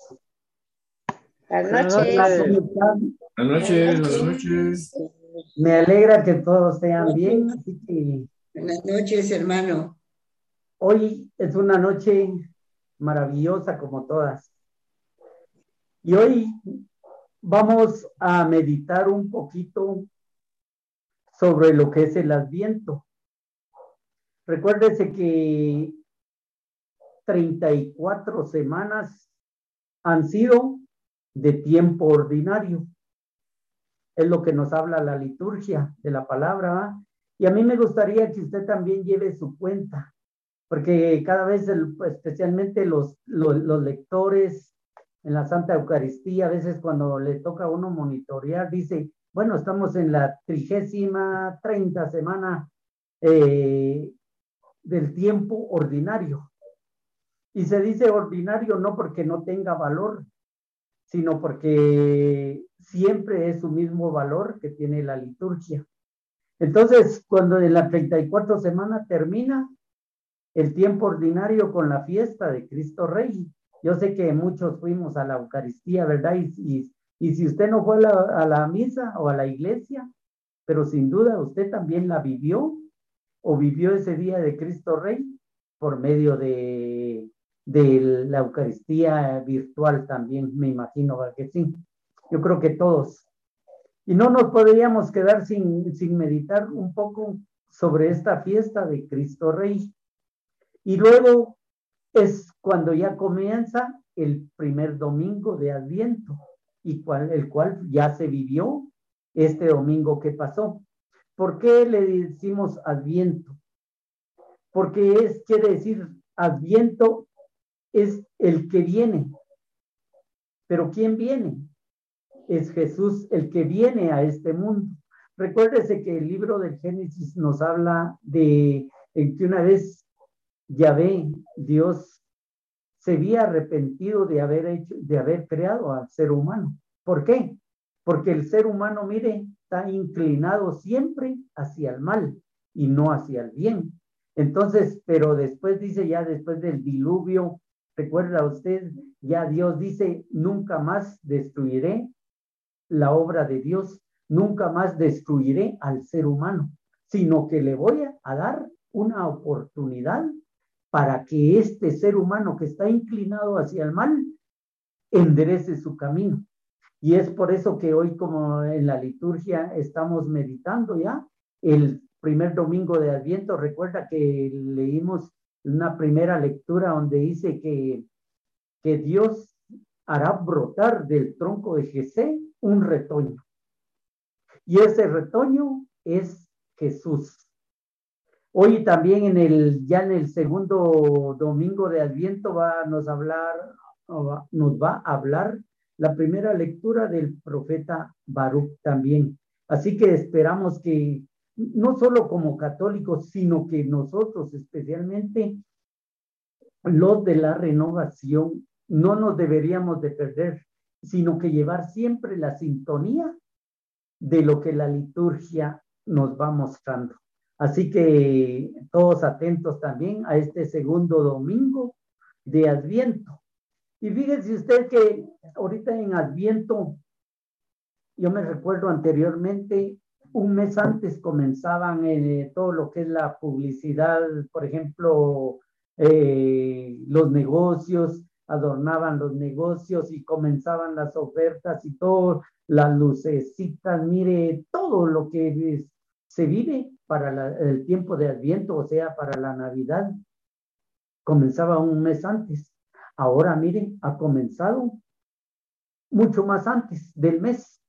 Buenas ¿Cómo noches. están? Buenas noches, buenas noches. Me alegra que todos estén bien, así que Buenas noches, hermano. hoy es una noche maravillosa como todas. Y hoy vamos a meditar un poquito sobre lo que es el adviento. Recuérdese que 34 semanas han sido de tiempo ordinario. es lo que nos habla la liturgia de la palabra. Y a mí me gustaría que usted también lleve su cuenta, porque cada vez, especialmente los, los, los lectores en la Santa Eucaristía, a veces cuando le toca a uno monitorear, dice, bueno, estamos en la trigésima, treinta semana eh, del tiempo ordinario. Y se dice ordinario no porque no tenga valor, sino porque siempre es su mismo valor que tiene la liturgia. Entonces, cuando en la 34 semana termina el tiempo ordinario con la fiesta de Cristo Rey, yo sé que muchos fuimos a la Eucaristía, ¿verdad? Y, y si usted no fue a la, misa o a la iglesia, pero sin duda usted también la vivió o vivió ese día de Cristo Rey por medio de, la Eucaristía virtual también, me imagino ¿verdad que sí. Yo creo que todos. Y no nos podríamos quedar sin meditar un poco sobre esta fiesta de Cristo Rey. Y luego es cuando ya comienza el primer domingo de Adviento, y cual, el cual ya se vivió este domingo que pasó. ¿Por qué le decimos Adviento? Porque es, quiere decir, Adviento es el que viene. Pero ¿quién viene? Es Jesús el que viene a este mundo. Recuérdese que el libro del Génesis nos habla de en que una vez Yahvé, Dios, se había arrepentido de haber hecho, de haber creado al ser humano. ¿Por qué? Porque el ser humano, mire, está inclinado siempre hacia el mal y no hacia el bien. Entonces, pero después dice ya después del diluvio, recuerda usted, ya Dios dice, nunca más destruiré la obra de Dios, nunca más destruiré al ser humano, sino que le voy a dar una oportunidad para que este ser humano que está inclinado hacia el mal enderece su camino. Y es por eso que hoy, como en la liturgia, estamos meditando ya el primer domingo de Adviento. Recuerda que leímos una primera lectura donde dice que, que Dios hará brotar del tronco de Jesé un retoño. Y ese retoño es Jesús. Hoy también en el, ya en el segundo domingo de Adviento va a nos hablar, nos va a hablar la primera lectura del profeta Baruch también. Así que esperamos que no solo como católicos, sino que nosotros especialmente los de la renovación no nos deberíamos de perder, sino que llevar siempre la sintonía de lo que la liturgia nos va mostrando. Así que todos atentos también a este segundo domingo de Adviento. Y fíjese usted que ahorita en Adviento, yo me recuerdo anteriormente, un mes antes comenzaban eh, todo lo que es la publicidad, por ejemplo, eh, los negocios, adornaban los negocios y comenzaban las ofertas y todo, las lucecitas, mire, todo lo que es, se vive para la, el tiempo de Adviento, o sea, para la Navidad, comenzaba un mes antes. Ahora, miren, ha comenzado mucho más antes del mes.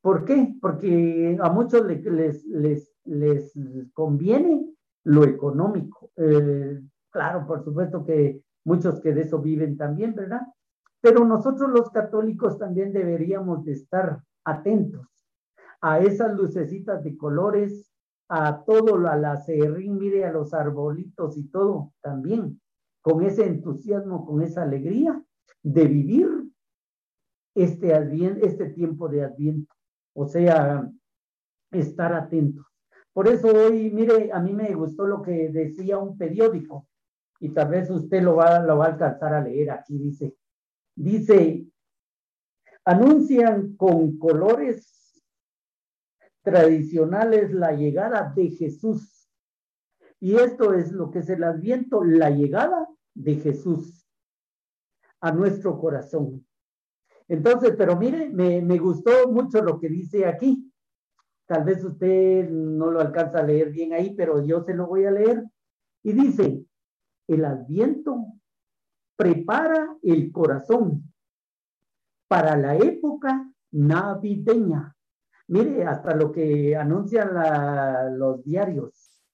¿Por qué? Porque a muchos les, les, les, les conviene lo económico. Eh, claro, por supuesto que muchos que de eso viven también, ¿verdad? Pero nosotros los católicos también deberíamos de estar atentos a esas lucecitas de colores, a todo, a la serrín, mire, a los arbolitos y todo también, con ese entusiasmo, con esa alegría de vivir este, advien, este tiempo de adviento. O sea, estar atentos. Por eso hoy, mire, a mí me gustó lo que decía un periódico y tal vez usted lo va, lo va a alcanzar a leer aquí, dice, dice, anuncian con colores tradicionales la llegada de Jesús. Y esto es lo que es el adviento, la llegada de Jesús a nuestro corazón. Entonces, pero mire, me, me gustó mucho lo que dice aquí. Tal vez usted no lo alcanza a leer bien ahí, pero yo se lo voy a leer. Y dice, el adviento prepara el corazón para la época navideña. Mire, hasta lo que anuncian los diarios.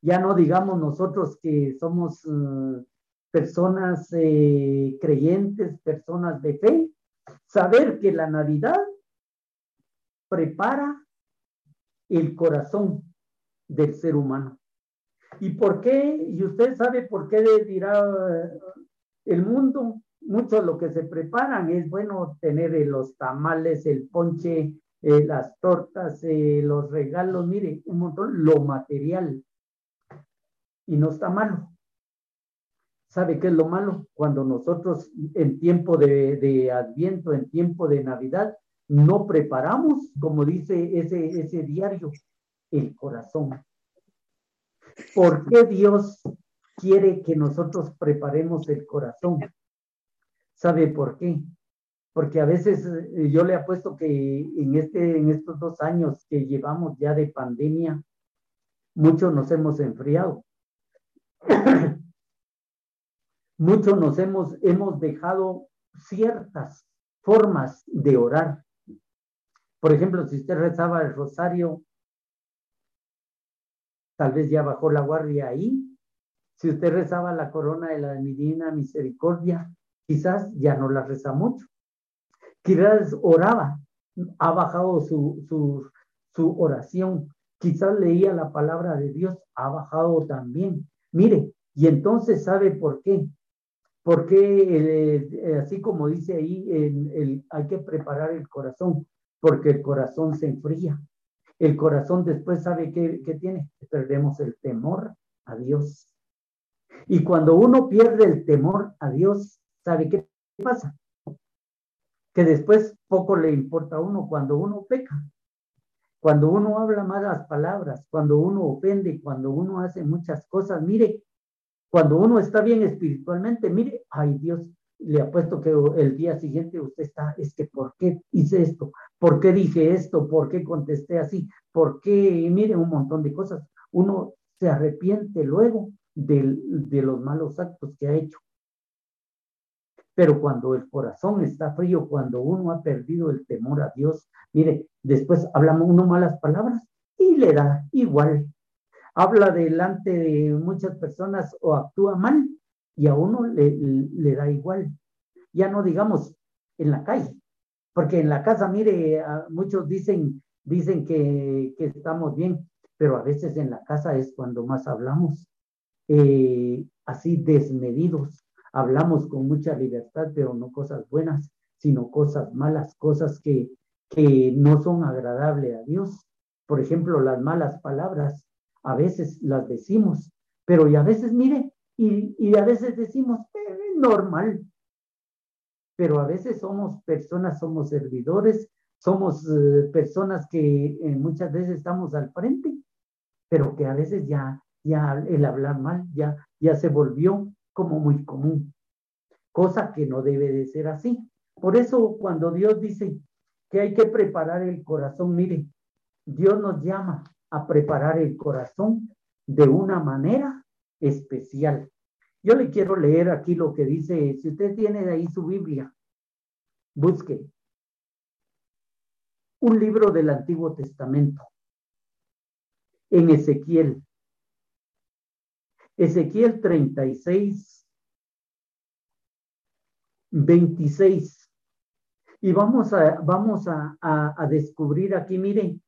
Ya no digamos nosotros que somos eh, personas eh, creyentes, personas de fe, saber que la Navidad prepara el corazón del ser humano. ¿Y por qué? Y usted sabe por qué dirá eh, el mundo. Mucho lo que se preparan es bueno tener los tamales, el ponche, eh, las tortas, eh, los regalos, mire, un montón, lo material. Y no está malo. ¿Sabe qué es lo malo? Cuando nosotros en tiempo de, de Adviento, en tiempo de Navidad, no preparamos, como dice ese, ese diario, el corazón. ¿Por qué Dios quiere que nosotros preparemos el corazón? ¿Sabe por qué? Porque a veces eh, yo le apuesto que en, este, en estos dos años que llevamos ya de pandemia, muchos nos hemos enfriado. muchos nos hemos, hemos dejado ciertas formas de orar. Por ejemplo, si usted rezaba el rosario, tal vez ya bajó la guardia ahí. Si usted rezaba la corona de la divina misericordia, quizás ya no la reza mucho. Quizás oraba, ha bajado su, su, oración. Quizás leía la palabra de Dios, ha bajado también. Mire, y entonces sabe por qué. Porque eh, así como dice ahí, hay que preparar el corazón, porque el corazón se enfría. El corazón después sabe qué, qué tiene. Perdemos el temor a Dios. Y cuando uno pierde el temor a Dios, ¿sabe qué pasa? Que después poco le importa a uno cuando uno peca, cuando uno habla malas palabras, cuando uno ofende, cuando uno hace muchas cosas. Mire, cuando uno está bien espiritualmente, mire, ay Dios, le apuesto que el día siguiente usted está, es que ¿por qué hice esto? ¿Por qué dije esto? ¿Por qué contesté así? ¿Por qué? Mire, un montón de cosas. Uno se arrepiente luego de, de los malos actos que ha hecho. Pero cuando el corazón está frío, cuando uno ha perdido el temor a Dios, mire, después hablamos uno malas palabras y le da igual. Habla delante de muchas personas o actúa mal y a uno le, da igual. Ya no digamos en la calle, porque en la casa, mire, muchos dicen, dicen que, que estamos bien, pero a veces en la casa es cuando más hablamos, eh, así desmedidos. Hablamos con mucha libertad, pero no cosas buenas, sino cosas malas, cosas que, que no son agradables a Dios. Por ejemplo, las malas palabras, a veces las decimos, pero y a veces, mire, y, y a veces decimos, eh, normal, pero a veces somos personas, somos servidores, somos eh, personas que eh, muchas veces estamos al frente, pero que a veces ya, ya el hablar mal ya, ya se volvió como muy común, cosa que no debe de ser así. Por eso cuando Dios dice que hay que preparar el corazón, mire, Dios nos llama a preparar el corazón de una manera especial. Yo le quiero leer aquí lo que dice, si usted tiene ahí su Biblia, busque un libro del Antiguo Testamento en Ezequiel. Ezequiel 36, 26. Y vamos a, vamos a, a, descubrir aquí, mire,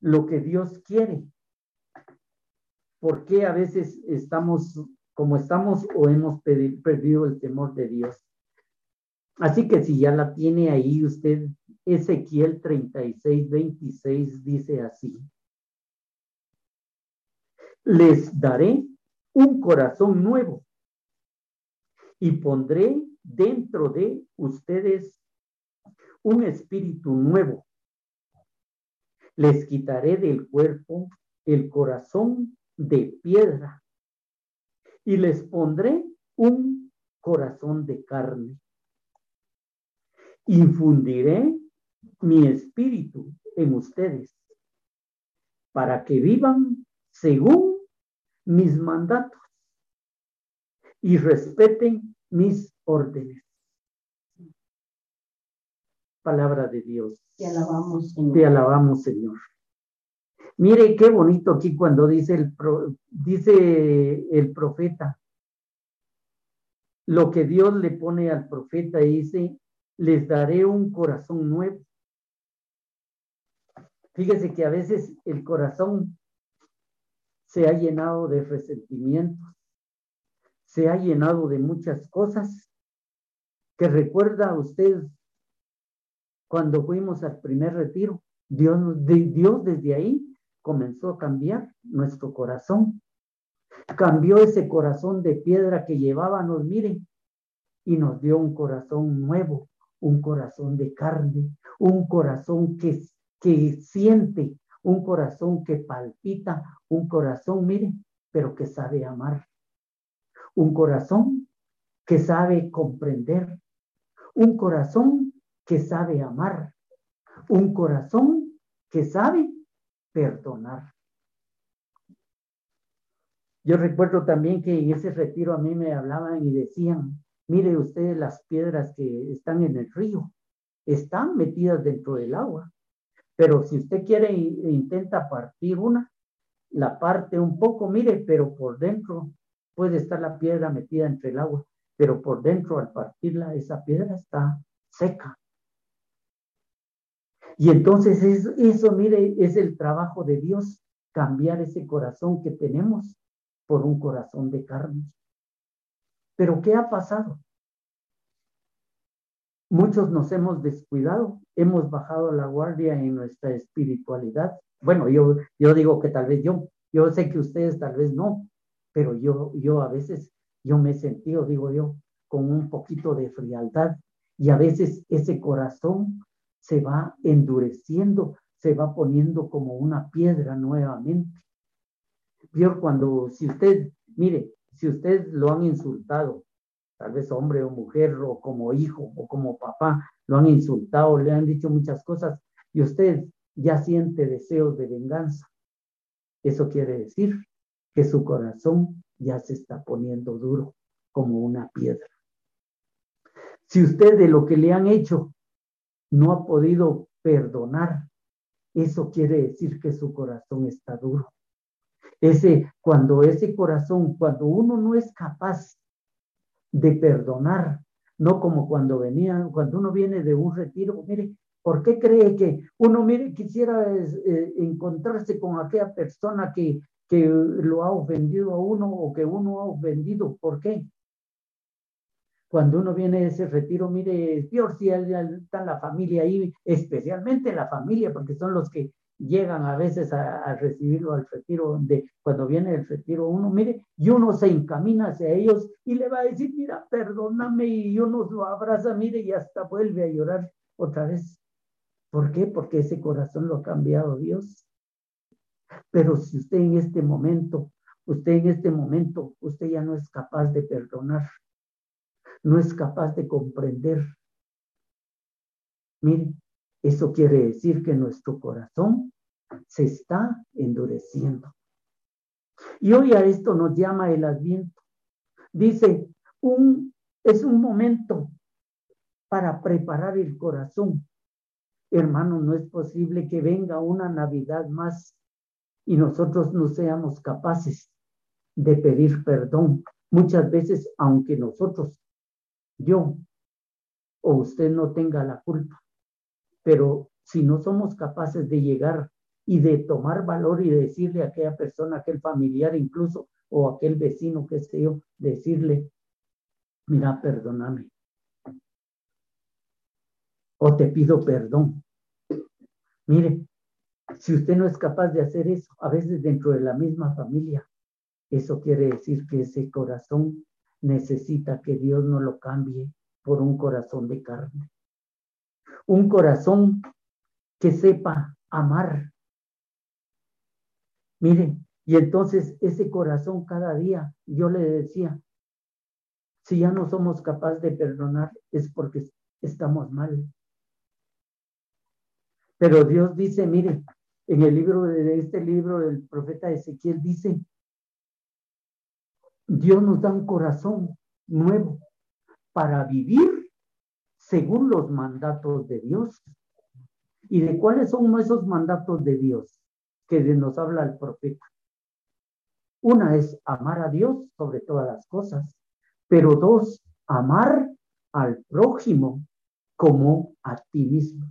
lo que Dios quiere. ¿Por qué a veces estamos como estamos o hemos perdido el temor de Dios? Así que si ya la tiene ahí usted, Ezequiel 36, 26 dice así. Les daré un corazón nuevo y pondré dentro de ustedes un espíritu nuevo. Les quitaré del cuerpo el corazón de piedra y les pondré un corazón de carne. Infundiré mi espíritu en ustedes para que vivan según mis mandatos y respeten mis órdenes. Palabra de Dios. Te alabamos, Señor. Te alabamos, Señor. Mire qué bonito aquí cuando dice el, dice el profeta. Lo que Dios le pone al profeta dice, les daré un corazón nuevo. Fíjese que a veces el corazón se ha llenado de resentimientos, se ha llenado de muchas cosas que recuerda usted cuando fuimos al primer retiro. Dios, Dios desde ahí comenzó a cambiar nuestro corazón. Cambió ese corazón de piedra que llevábamos, miren, y nos dio un corazón nuevo, un corazón de carne, un corazón que, que siente, un corazón que palpita, un corazón, miren, pero que sabe amar. Un corazón que sabe comprender. Un corazón que sabe amar. Un corazón que sabe perdonar. Yo recuerdo también que en ese retiro a mí me hablaban y decían, mire usted las piedras que están en el río, están metidas dentro del agua, pero si usted quiere e intenta partir una, la parte un poco, mire, pero por dentro puede estar la piedra metida entre el agua, pero por dentro al partirla esa piedra está seca. Y entonces eso, eso, mire, es el trabajo de Dios, cambiar ese corazón que tenemos por un corazón de carne. Pero ¿qué ha pasado? Muchos nos hemos descuidado, hemos bajado la guardia en nuestra espiritualidad. Bueno, yo, yo digo que tal vez yo, yo sé que ustedes tal vez no, pero yo, yo a veces, yo me he sentido, digo yo, con un poquito de frialdad y a veces ese corazón se va endureciendo, se va poniendo como una piedra nuevamente. Peor cuando, si usted, mire, si usted lo han insultado, tal vez hombre o mujer, o como hijo o como papá, lo han insultado, le han dicho muchas cosas, y usted ya siente deseos de venganza. Eso quiere decir que su corazón ya se está poniendo duro como una piedra. Si usted de lo que le han hecho no ha podido perdonar, eso quiere decir que su corazón está duro. Ese, cuando ese corazón, cuando uno no es capaz de perdonar, no como cuando venía, cuando uno viene de un retiro, mire, ¿por qué cree que uno, mire, quisiera eh, encontrarse con aquella persona que, que lo ha ofendido a uno o que uno ha ofendido? ¿Por qué? cuando uno viene de ese retiro, mire, peor si está la familia ahí, especialmente la familia, porque son los que llegan a veces a, recibirlo al retiro, de cuando viene el retiro uno, mire, y uno se encamina hacia ellos y le va a decir, mira, perdóname, y uno lo abraza, mire, y hasta vuelve a llorar otra vez. ¿Por qué? Porque ese corazón lo ha cambiado Dios. Pero si usted en este momento, usted en este momento, usted ya no es capaz de perdonar, no es capaz de comprender. Mire, eso quiere decir que nuestro corazón se está endureciendo. Y hoy a esto nos llama el adviento. Dice, un, es un momento para preparar el corazón. Hermano, no es posible que venga una Navidad más y nosotros no seamos capaces de pedir perdón. Muchas veces, aunque nosotros yo o usted no tenga la culpa. Pero si no somos capaces de llegar y de tomar valor y decirle a aquella persona, aquel familiar incluso, o aquel vecino, que sé yo, decirle, mira, perdóname. O te pido perdón. Mire, si usted no es capaz de hacer eso, a veces dentro de la misma familia, eso quiere decir que ese corazón necesita que Dios no lo cambie por un corazón de carne. Un corazón que sepa amar. Miren, y entonces ese corazón cada día, yo le decía, si ya no somos capaces de perdonar es porque estamos mal. Pero Dios dice, mire, en el libro de este libro del profeta Ezequiel dice, Dios nos da un corazón nuevo para vivir según los mandatos de Dios. ¿Y de cuáles son esos mandatos de Dios que nos habla el profeta? Una es amar a Dios sobre todas las cosas, pero dos, amar al prójimo como a ti mismo.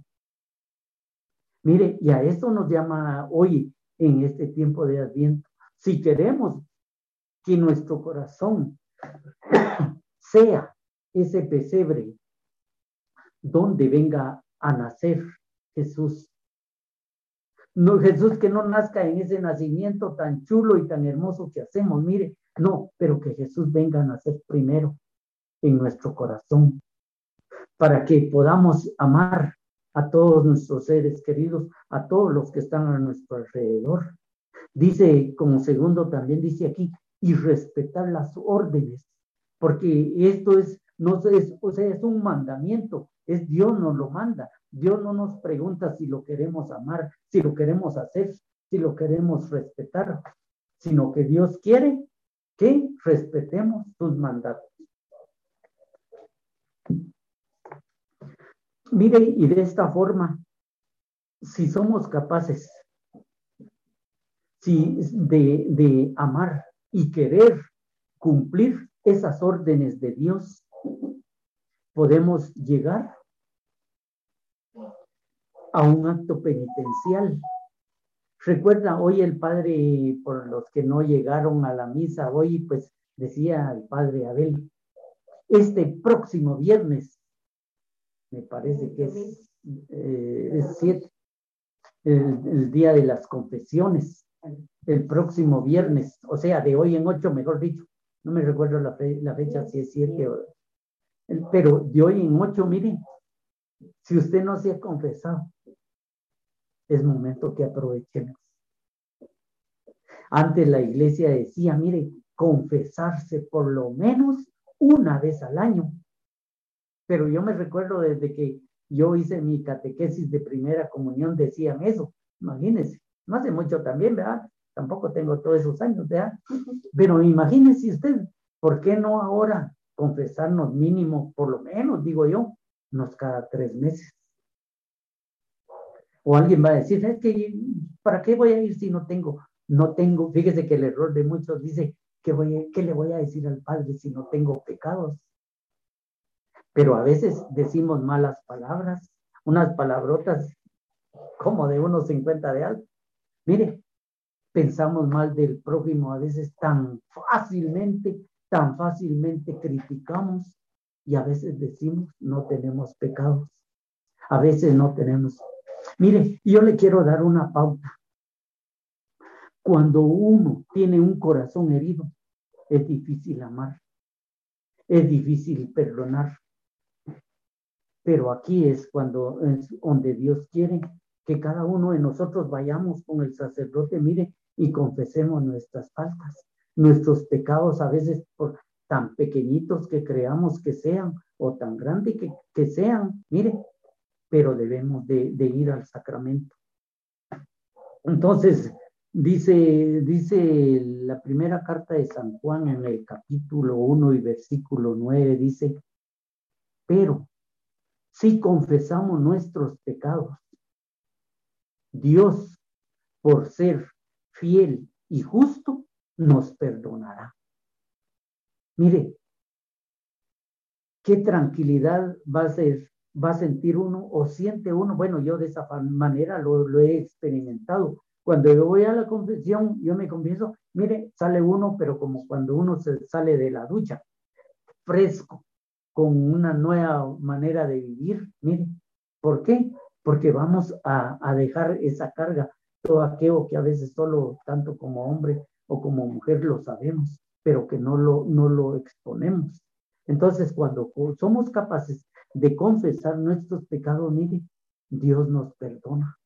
Mire, y a esto nos llama hoy en este tiempo de Adviento. Si queremos que nuestro corazón sea ese pesebre donde venga a nacer Jesús. No, Jesús que no nazca en ese nacimiento tan chulo y tan hermoso que hacemos, mire, no, pero que Jesús venga a nacer primero en nuestro corazón, para que podamos amar a todos nuestros seres queridos, a todos los que están a nuestro alrededor. Dice, como segundo también dice aquí, y respetar las órdenes, porque esto es, no es, o sea, es un mandamiento, es Dios nos lo manda. Dios no nos pregunta si lo queremos amar, si lo queremos hacer, si lo queremos respetar, sino que Dios quiere que respetemos sus mandatos. Mire, y de esta forma, si somos capaces si, de, de amar y querer cumplir esas órdenes de Dios, podemos llegar a un acto penitencial. Recuerda, hoy el padre, por los que no llegaron a la misa, hoy pues decía el padre Abel, este próximo viernes, me parece que es, eh, siete, el, día de las confesiones, el próximo viernes, o sea, de hoy en ocho, mejor dicho, no me recuerdo la, fecha, si es siete. Pero de hoy en ocho, miren, si usted no se ha confesado, es momento que aprovechemos. Antes la iglesia decía, mire, confesarse por lo menos una vez al año. Pero yo me recuerdo desde que yo hice mi catequesis de primera comunión, decían eso. Imagínense, no hace mucho también, ¿verdad? Tampoco tengo todos esos años, ¿verdad? Pero imagínense usted, ¿por qué no ahora confesarnos mínimo, por lo menos, digo yo, unos cada tres meses? O alguien va a decir, es que, ¿para qué voy a ir si no tengo? No tengo, fíjese que el error de muchos dice, ¿qué, voy ¿qué le voy a decir al Padre si no tengo pecados? Pero a veces decimos malas palabras, unas palabrotas como de unos 50 de alto. Mire, pensamos mal del prójimo a veces tan fácilmente, tan fácilmente criticamos y a veces decimos no tenemos pecados. A veces no tenemos Mire, yo le quiero dar una pauta. Cuando uno tiene un corazón herido, es difícil amar, es difícil perdonar. Pero aquí es cuando es donde Dios quiere que cada uno de nosotros vayamos con el sacerdote, mire, y confesemos nuestras faltas, nuestros pecados a veces tan pequeñitos que creamos que sean o tan grandes que, que sean, mire, pero debemos de, ir al sacramento. Entonces, dice, dice la primera carta de San Juan en el capítulo 1 y versículo 9, dice, pero si confesamos nuestros pecados, Dios, por ser fiel y justo, nos perdonará. Mire, qué tranquilidad va a ser va a sentir uno o siente uno, bueno, yo de esa manera lo, he experimentado. Cuando yo voy a la confesión, yo me confieso, mire, sale uno, pero como cuando uno se sale de la ducha, fresco, con una nueva manera de vivir, mire, ¿por qué? Porque vamos a, a dejar esa carga, todo aquello que a veces solo tanto como hombre o como mujer lo sabemos, pero que no lo, no lo exponemos. Entonces, cuando somos capaces de confesar nuestros pecados, mire, Dios nos perdona.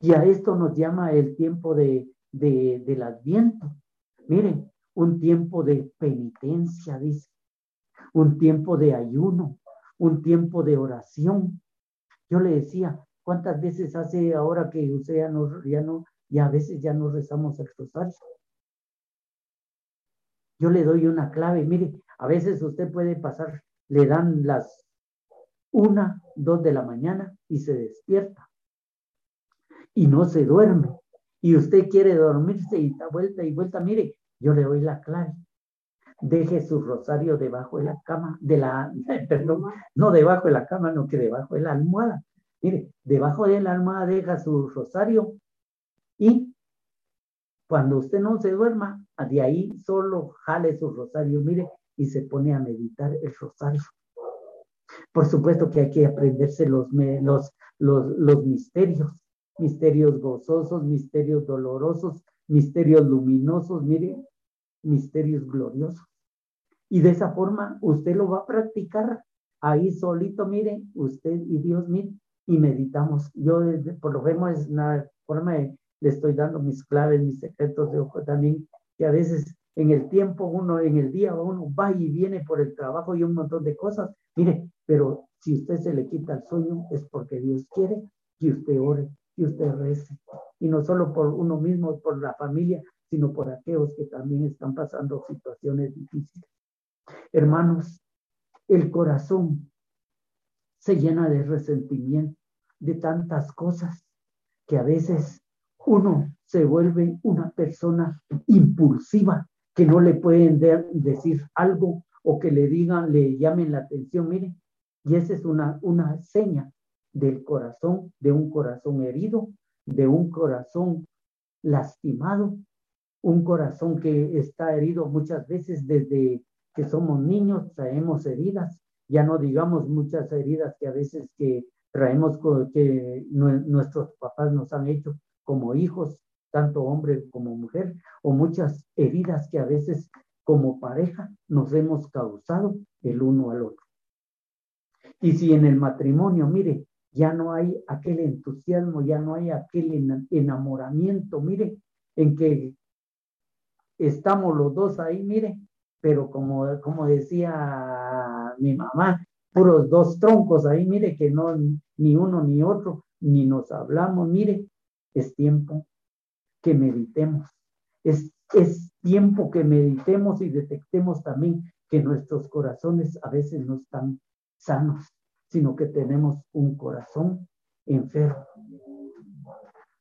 Y a esto nos llama el tiempo de, de, del adviento. Mire, un tiempo de penitencia, dice, un tiempo de ayuno, un tiempo de oración. Yo le decía, ¿cuántas veces hace ahora que usted ya no, ya no, y a veces ya no rezamos el rosario? Yo le doy una clave, mire, a veces usted puede pasar, le dan las una, dos de la mañana y se despierta. y no se duerme, y usted quiere dormirse y da vuelta y vuelta, mire, yo le doy la clave. Deje su rosario debajo de la cama, de la, perdón, no debajo de la cama, no que debajo de la almohada. Mire, debajo de la almohada deja su rosario y cuando usted no se duerma, de ahí solo jale su rosario, mire, y se pone a meditar el rosario. Por supuesto que hay que aprenderse los, los, los, misterios, misterios gozosos, misterios dolorosos, misterios luminosos, mire, misterios gloriosos. Y de esa forma usted lo va a practicar ahí solito, mire, usted y Dios, mire, y meditamos. Yo, por lo menos, es una forma de, le estoy dando mis claves, mis secretos de ojo también, que a veces en el tiempo uno, en el día uno va y viene por el trabajo y un montón de cosas. Mire, pero si usted se le quita el sueño es porque Dios quiere que usted ore, que usted rece. Y no solo por uno mismo, por la familia, sino por aquellos que también están pasando situaciones difíciles. Hermanos, el corazón se llena de resentimiento, de tantas cosas, que a veces uno se vuelve una persona impulsiva, que no le pueden decir algo o que le digan, le llamen la atención, miren, y esa es una, una seña del corazón, de un corazón herido, de un corazón lastimado, un corazón que está herido muchas veces desde que somos niños, traemos heridas, ya no digamos muchas heridas que a veces que traemos que nuestros papás nos han hecho como hijos, tanto hombre como mujer, o muchas heridas que a veces como pareja nos hemos causado el uno al otro. Y si en el matrimonio, mire, ya no hay aquel entusiasmo, ya no hay aquel enamoramiento, mire, en que estamos los dos ahí, mire, pero como, como decía mi mamá, puros dos troncos ahí, mire, que no, ni uno ni otro, ni nos hablamos, mire, es tiempo que meditemos, es, es tiempo que meditemos y detectemos también que nuestros corazones a veces no están sanos, sino que tenemos un corazón enfermo.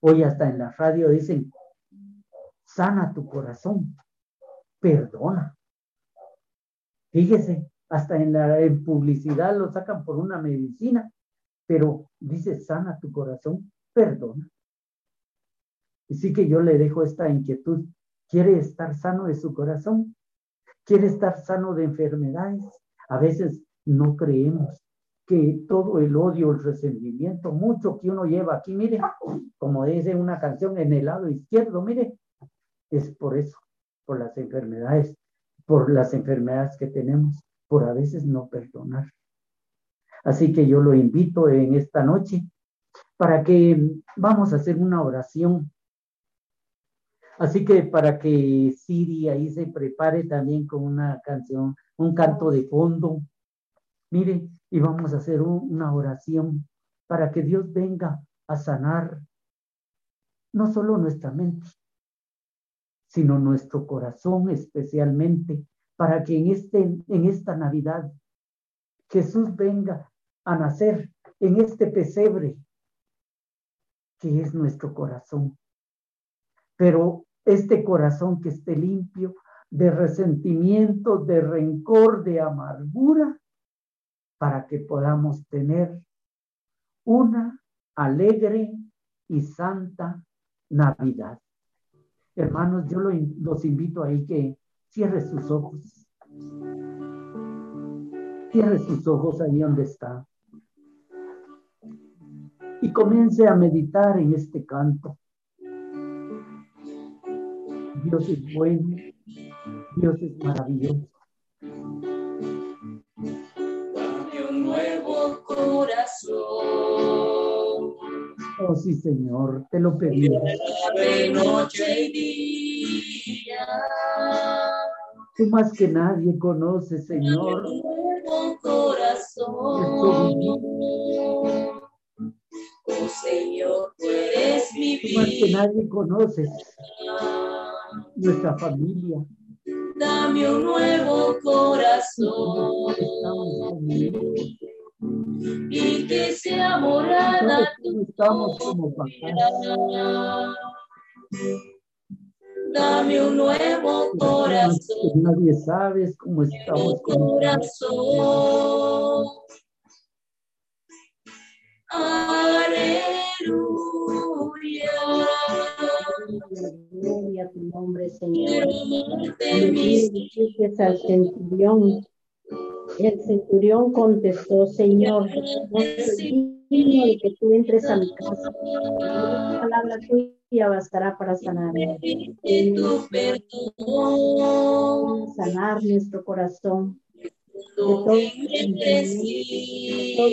Hoy hasta en la radio dicen, sana tu corazón, perdona. Fíjese, hasta en la publicidad lo sacan por una medicina, pero dice, sana tu corazón, perdona. Y sí que yo le dejo esta inquietud. ¿Quiere estar sano de su corazón? ¿Quiere estar sano de enfermedades? A veces no creemos que todo el odio, el resentimiento, mucho que uno lleva aquí, mire, como dice una canción en el lado izquierdo, mire, es por eso, por las enfermedades, por las enfermedades que tenemos, por a veces no perdonar. Así que yo lo invito en esta noche para que vamos a hacer una oración. Así que para que Siri ahí se prepare también con una canción, un canto de fondo. Mire, y vamos a hacer una oración para que Dios venga a sanar no solo nuestra mente, sino nuestro corazón especialmente, para que en, este, en esta Navidad Jesús venga a nacer en este pesebre que es nuestro corazón. Pero este corazón que esté limpio de resentimiento, de rencor, de amargura, para que podamos tener una alegre y santa Navidad. Hermanos, yo los invito ahí que cierre sus ojos. Cierre sus ojos ahí donde está. Y comience a meditar en este canto. Dios es bueno, Dios es maravilloso. Corazón. Oh, sí, Señor, te lo pedimos. De noche y día. Tú más que nadie conoces, Señor. Corazón. Oh Señor, tú eres mi Tú más que vida. nadie conoces nuestra familia. Dame un nuevo corazón. Y que sea morada tu gloria. Dame un nuevo corazón, Nadie sabe cómo estamos con corazón. Aleluya. Gloria a tu nombre, Señor. Quiero amarte, mi Dijiste al centurión. El centurión contestó, Señor, no soy digno de que tú entres a mi casa. La palabra tuya bastará para sanarme. de. Sanar nuestro corazón. De Todo todo engrandecido.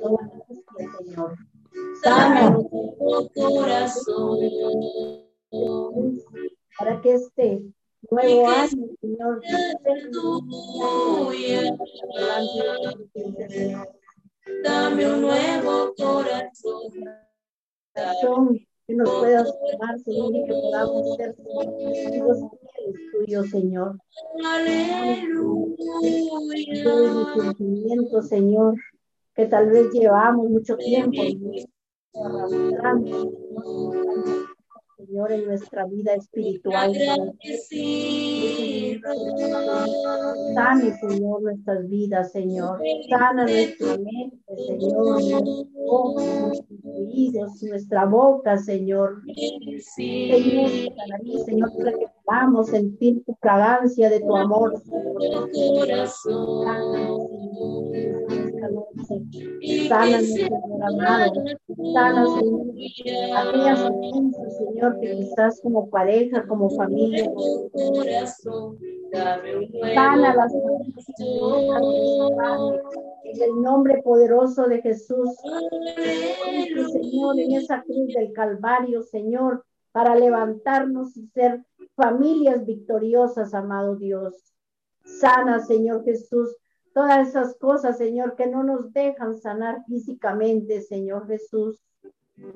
toda angustia, Señor. Un nuevo corazón. Para que este nuevo año, Señor, Tuya. Dame un nuevo corazón. que nos puedas tomar, Señor, y que podamos ser hijos fieles tuyos, Señor. Todo Aleluya. el sentimiento, Señor, que tal vez llevamos mucho tiempo arrastrando, Señor, en nuestra vida espiritual. Sane, Señor, nuestras vidas, Señor. Sana nuestra mente, Señor. Nuestros ojos, nuestros oídos, nuestra boca, Señor. Señor, nariz, Señor, para que podamos sentir tu fragancia de tu amor. Sana, Señor amado. Señor, aquellas ofensas, Señor, que quizás como pareja, como familia, sana las en el nombre poderoso de Jesús. Señor, en esa cruz del Calvario, Señor, para levantarnos y ser familias victoriosas, amado Dios. Sana, Señor Jesús, todas esas cosas, Señor, que no nos dejan sanar físicamente, Señor Jesús.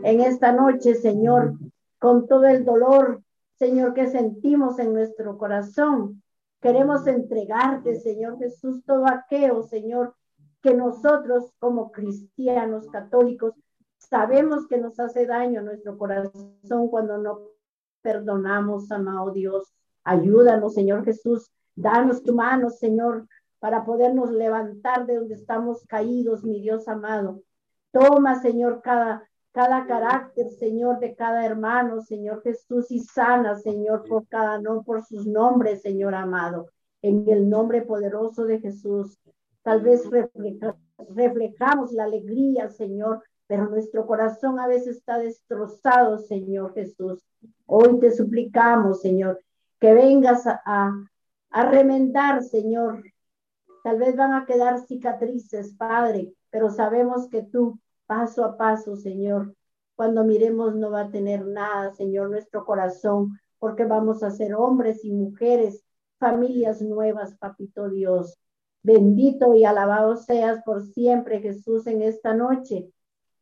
En esta noche, Señor, con todo el dolor, Señor, que sentimos en nuestro corazón, queremos entregarte, Señor Jesús, todo aquello, Señor, que nosotros como cristianos católicos sabemos que nos hace daño nuestro corazón cuando no perdonamos, amado Dios. Ayúdanos, Señor Jesús. Danos tu mano, Señor, para podernos levantar de donde estamos caídos, mi Dios amado. Toma, Señor, cada, cada carácter, Señor, de cada hermano, Señor Jesús, y sana, Señor, por cada no, por sus nombres, Señor amado. En el nombre poderoso de Jesús. Tal vez refleja, reflejamos la alegría, Señor, pero nuestro corazón a veces está destrozado, Señor Jesús. Hoy te suplicamos, Señor, que vengas a, a remendar, Señor. Tal vez van a quedar cicatrices, Padre, pero sabemos que tú, paso a paso, Señor, cuando miremos no va a tener nada, Señor, nuestro corazón, porque vamos a ser hombres y mujeres, familias nuevas, Papito Dios. Bendito y alabado seas por siempre, Jesús, en esta noche.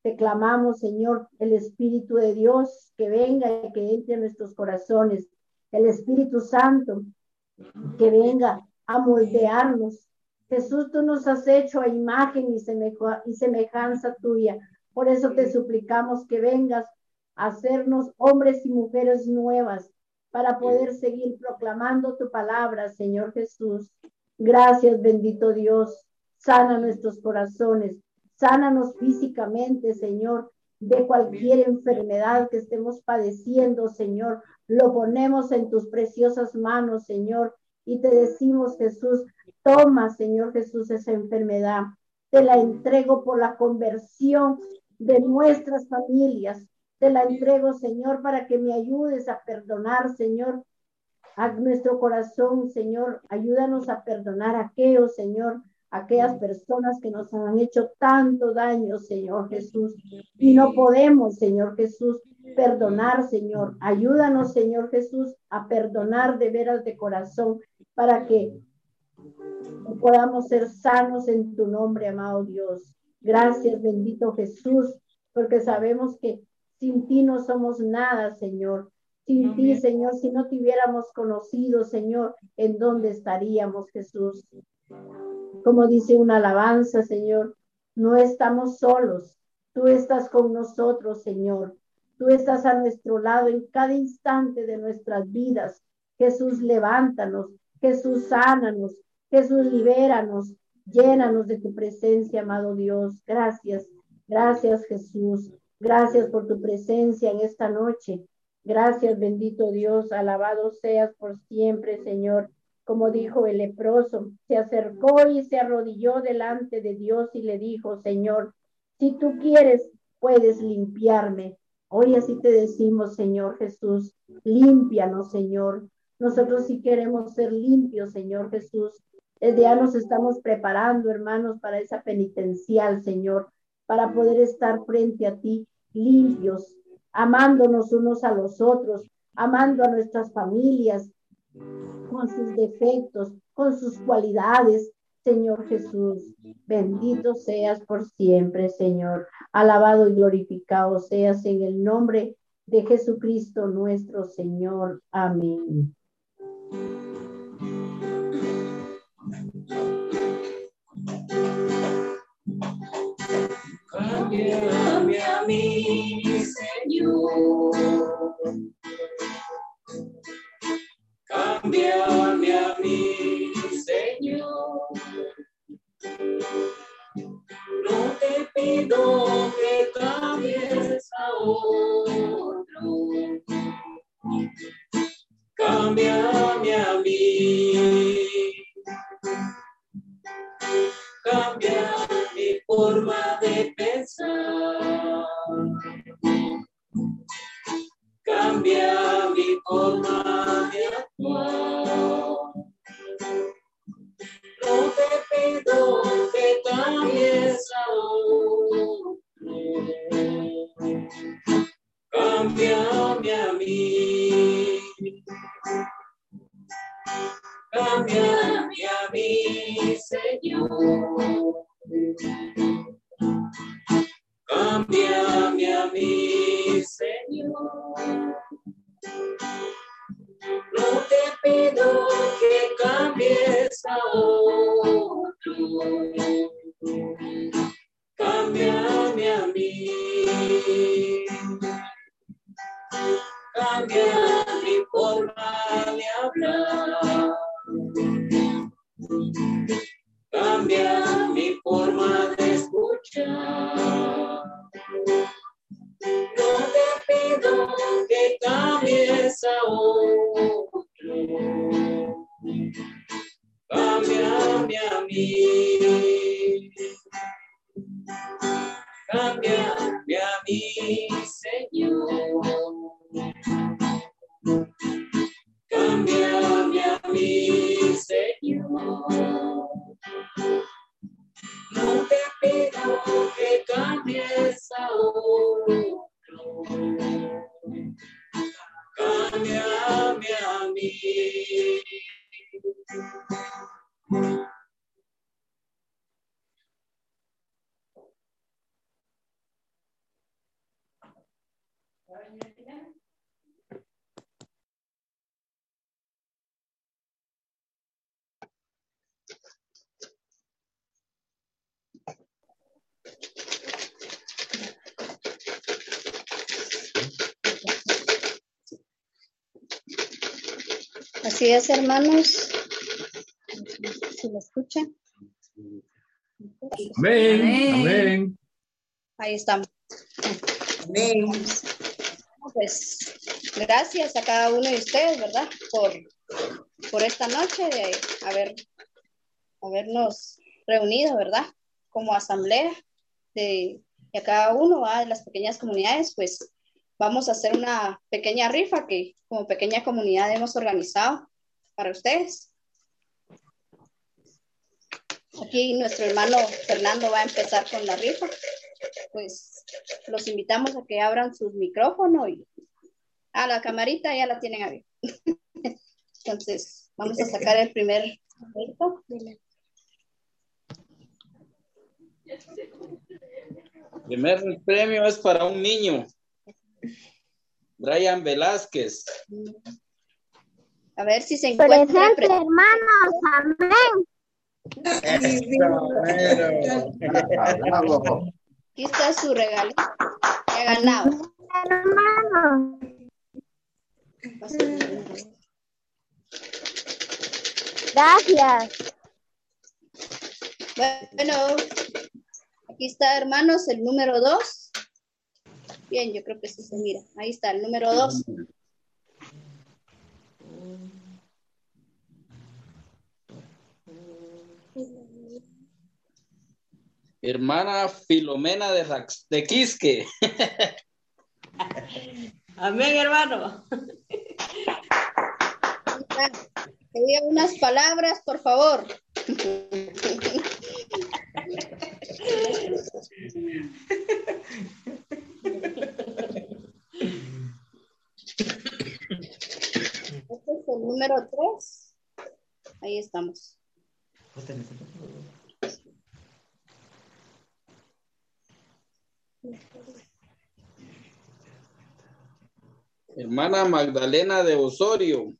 Te clamamos, Señor, el Espíritu de Dios que venga y que entre en nuestros corazones. El Espíritu Santo que venga a moldearnos. Jesús, tú nos has hecho a imagen y, semeja, y semejanza tuya. Por eso te suplicamos que vengas a hacernos hombres y mujeres nuevas para poder seguir proclamando tu palabra, Señor Jesús. Gracias, bendito Dios. Sana nuestros corazones. Sánanos físicamente, Señor, de cualquier enfermedad que estemos padeciendo, Señor. Lo ponemos en tus preciosas manos, Señor. Y te decimos, Jesús, toma, Señor Jesús, esa enfermedad. Te la entrego por la conversión de nuestras familias. Te la entrego, Señor, para que me ayudes a perdonar, Señor, a nuestro corazón, Señor. Ayúdanos a perdonar a aquellos, Señor, aquellas personas que nos han hecho tanto daño, Señor Jesús. Y no podemos, Señor Jesús, perdonar, Señor. Ayúdanos, Señor Jesús, a perdonar de veras de corazón para que podamos ser sanos en tu nombre, amado Dios. Gracias, bendito Jesús, porque sabemos que sin ti no somos nada, Señor. Sin ti, Señor, si no te hubiéramos conocido, Señor, ¿en dónde estaríamos, Jesús? Como dice una alabanza, Señor, No estamos solos. Tú estás con nosotros, Señor. Tú estás a nuestro lado en cada instante de nuestras vidas. Jesús, levántanos. Jesús, sánanos. Jesús, libéranos. Llénanos de tu presencia, amado Dios. Gracias. Gracias, Jesús. Gracias por tu presencia en esta noche. Gracias, bendito Dios. Alabado seas por siempre, Señor. Como dijo el leproso, se acercó y se arrodilló delante de Dios y le dijo, Señor, si tú quieres, puedes limpiarme. Hoy así te decimos, Señor Jesús, límpianos, Señor. Nosotros sí queremos ser limpios, Señor Jesús. Desde ya nos estamos preparando, hermanos, para esa penitencial, Señor, para poder estar frente a ti limpios, amándonos unos a los otros, amando a nuestras familias, con sus defectos, con sus cualidades, Señor Jesús. Bendito seas por siempre, Señor. Alabado y glorificado seas en el nombre de Jesucristo nuestro Señor. Amén. Cámbiame a mí, Señor. Cámbiame a mí, Señor. No te pido que cambies a otro. Cámbiame a. Cambia mi forma de pensar. Cambia mi forma de actuar. No te pido que cambies a a mí. Cámbiame a mí, Señor. Cámbiame a mí, Señor. No te pido que cambies a que cambies a Hermanos. ¿Se me escucha? Amén. Amén. Ahí estamos. Pues gracias a cada uno de ustedes, ¿verdad? Por, por esta noche de haber, habernos reunido, ¿verdad? Como asamblea de, y a cada uno ¿verdad? de las pequeñas comunidades, pues vamos a hacer una pequeña rifa que como pequeña comunidad hemos organizado para ustedes. Aquí nuestro hermano Fernando va a empezar con la rifa. Pues los invitamos a que abran sus micrófonos y a la camarita ya la tienen abierta. Entonces, vamos a sacar el primer. Primer premio es para un niño. Brian Velázquez. A ver si se encuentra. ejemplo, hermanos, amén. Aquí está su que ha ganado. Gracias. Bueno, aquí está, hermanos, el número dos. Bien, yo creo que sí se mira. Ahí está, el número dos. Hermana Filomena de, Rax- de Quisque. Amén, hermano. Que diga unas palabras, por favor. Este es el número tres. Ahí estamos. Hermana Magdalena de Osorio.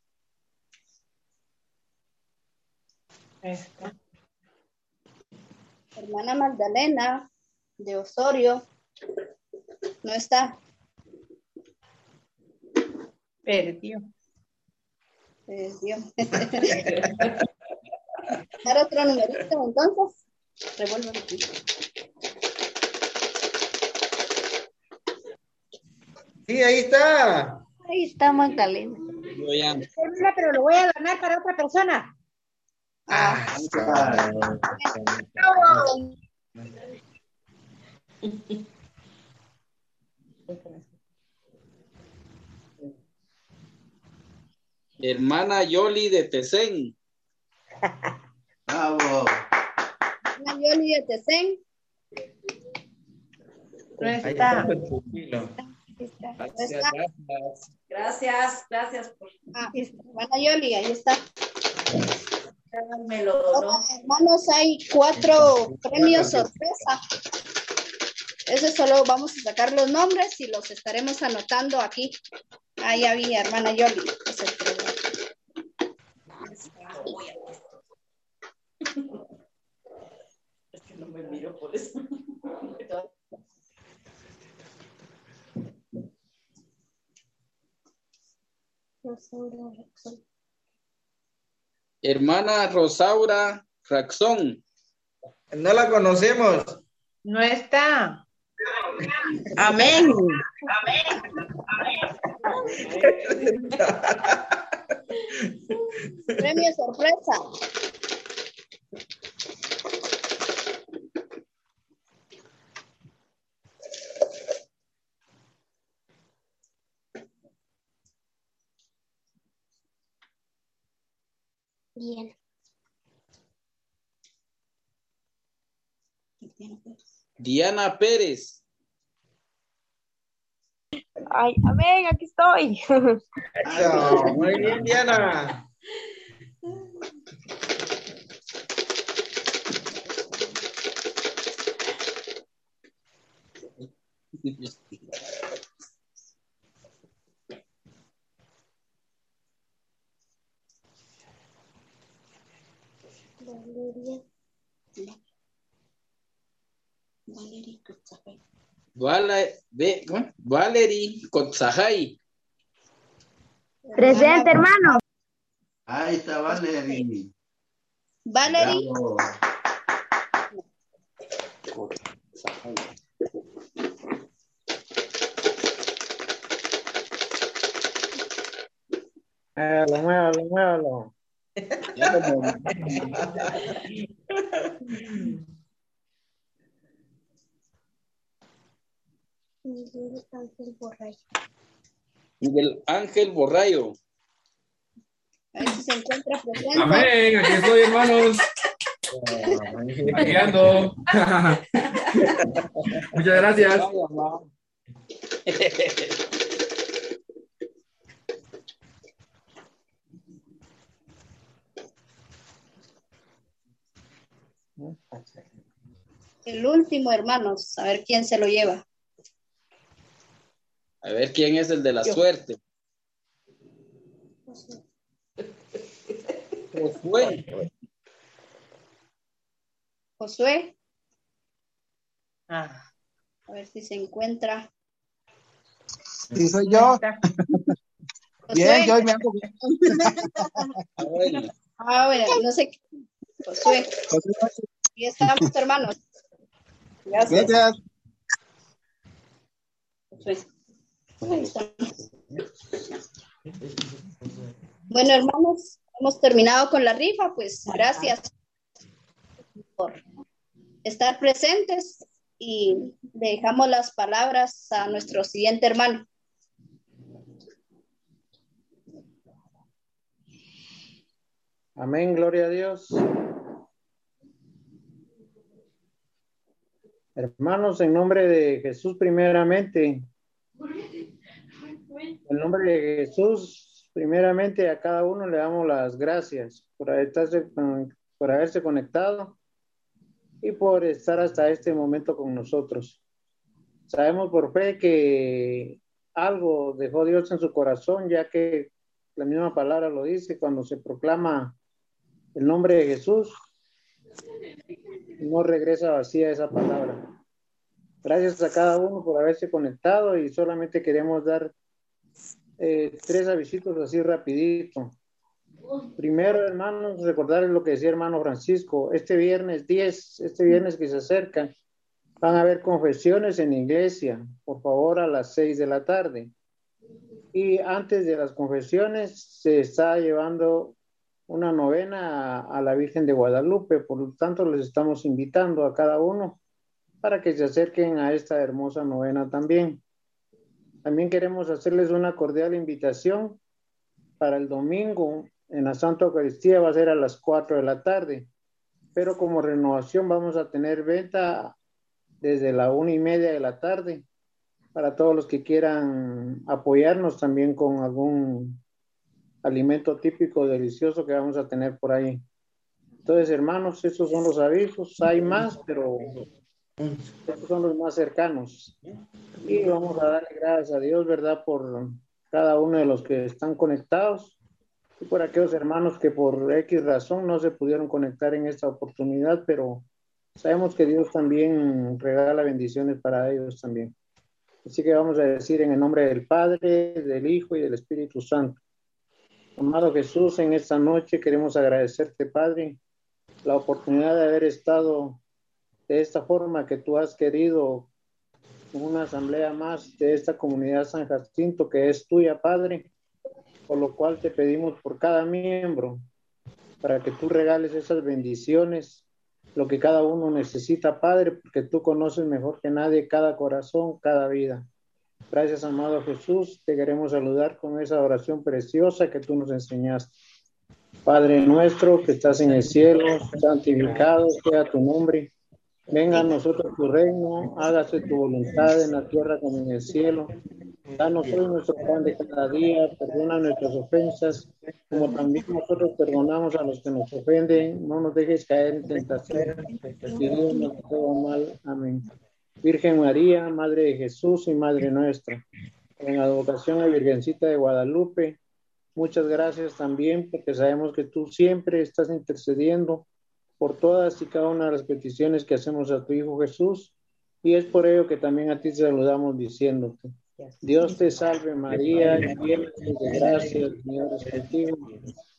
Hermana Magdalena de Osorio. No está. Perdió. Perdió. Dar otro numerito, entonces. Revuelvo aquí. Sí, ahí está. Ahí está Magdalena. Hermana, pero lo voy a donar para otra persona. Hermana Yoli de Tesén. Bravo. Ana Yoli de Tesén. No Ahí está. Está. Gracias, gracias. Gracias, gracias por Ah, Ana Yoli, ahí está. me lo donó. Hermanos, hay cuatro premios sorpresa. Ese solo vamos a sacar los nombres y los estaremos anotando aquí. Ahí había, hermana Yoli. Es el premio. Es que no me miro por eso. Hermana Rosaura Raxón. No la conocemos. No está. Amén. Premio sorpresa. Bien. Diana Pérez. Ay, amén, aquí estoy. Eso, Muy bien, Diana. Valerie Kotzajay. Presente, hermano. Ahí está Valerie. Valerie. Bravo. Muévalo, muévalo, muévalo. Moví. Miguel Ángel Borray. Miguel Ángel Borrayo. A ver si se encuentra presente. Amén, aquí estoy, hermanos. Aquí ando. Muchas gracias. El último, hermanos. A ver quién se lo lleva. A ver quién es el de la suerte. Josué. Josué. Ah. A ver si se encuentra. Sí, soy yo. Bien, yo me hago bien. Ah, bueno, no sé. qué- Josué. Y estamos, hermanos. Gracias. Gracias. Josué. Bueno, hermanos, hemos terminado con la rifa, pues gracias por estar presentes y dejamos las palabras a nuestro siguiente hermano. Amén, gloria a Dios. Hermanos, en nombre de Jesús primeramente, en nombre de Jesús, primeramente a cada uno le damos las gracias por, estarse, por haberse conectado y por estar hasta este momento con nosotros. Sabemos por fe que algo dejó Dios en su corazón, ya que la misma palabra lo dice cuando se proclama el nombre de Jesús, no regresa vacía esa palabra. Gracias a cada uno por haberse conectado y solamente queremos dar eh, tres avisitos así rapidito. Primero, hermanos, recordarles lo que decía hermano Francisco. Este viernes 10, este viernes que se acerca, van a haber confesiones en iglesia, por favor, a las 6 de la tarde. Y antes de las confesiones se está llevando una novena a, a la Virgen de Guadalupe, por lo tanto les estamos invitando a cada uno para que se acerquen a esta hermosa novena también. También queremos hacerles una cordial invitación para el domingo en la Santa Eucaristía, va a ser a las 4 de la tarde, pero como renovación vamos a tener venta desde la una y media de la tarde para todos los que quieran apoyarnos también con algún alimento típico delicioso que vamos a tener por ahí. Entonces, hermanos, estos son los avisos. Hay más, pero estos son los más cercanos. Y vamos a darle gracias a Dios, ¿verdad? Por cada uno de los que están conectados y por aquellos hermanos que por X razón no se pudieron conectar en esta oportunidad, pero sabemos que Dios también regala bendiciones para ellos también. Así que vamos a decir en el nombre del Padre, del Hijo y del Espíritu Santo. Amado Jesús, en esta noche queremos agradecerte, Padre, la oportunidad de haber estado de esta forma que tú has querido una asamblea más de esta comunidad San Jacinto que es tuya, Padre, por lo cual te pedimos por cada miembro para que tú regales esas bendiciones, lo que cada uno necesita, Padre, porque tú conoces mejor que nadie cada corazón, cada vida. Gracias, amado Jesús. Te queremos saludar con esa oración preciosa que tú nos enseñaste. Padre nuestro que estás en el cielo, santificado sea tu nombre. Venga a nosotros tu reino, hágase tu voluntad en la tierra como en el cielo. Danos hoy nuestro pan de cada día, perdona nuestras ofensas, como también nosotros perdonamos a los que nos ofenden. No nos dejes caer en tentación, y todo mal. Amén. Virgen María, Madre de Jesús y Madre nuestra, en advocación a Virgencita de Guadalupe, muchas gracias también porque sabemos que tú siempre estás intercediendo por todas y cada una de las peticiones que hacemos a tu Hijo Jesús y es por ello que también a ti te saludamos diciéndote. Dios te salve María, llena de gracia, el Señor es contigo.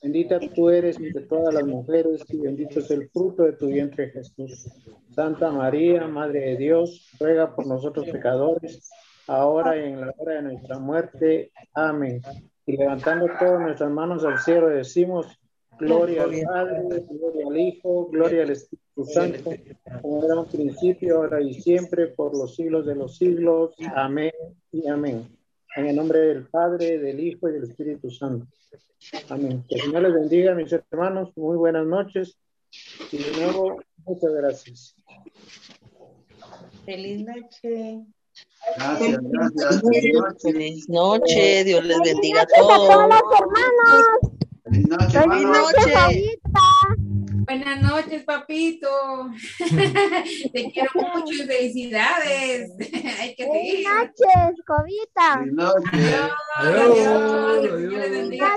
Bendita tú eres entre todas las mujeres y bendito es el fruto de tu vientre Jesús. Santa María, Madre de Dios, ruega por nosotros pecadores, ahora y en la hora de nuestra muerte. Amén. Y levantando todas nuestras manos al cielo decimos, gloria al Padre, gloria al Hijo, gloria al Espíritu Santo, como era un principio, ahora y siempre, por los siglos de los siglos. Amén y amén. En el nombre del Padre, del Hijo y del Espíritu Santo. Amén. Que el Señor les bendiga, mis hermanos. Muy buenas noches. Y de nuevo, muchas gracias. Feliz noche. Gracias, gracias. Feliz noche. Dios les bendiga a todos. Feliz noche, Feliz hermanos. Noche. Buenas noches, papito. Te quiero mucho y felicidades. Hay que seguir. Buenas noches, Cobita. Adiós, adiós. Dios les bendiga.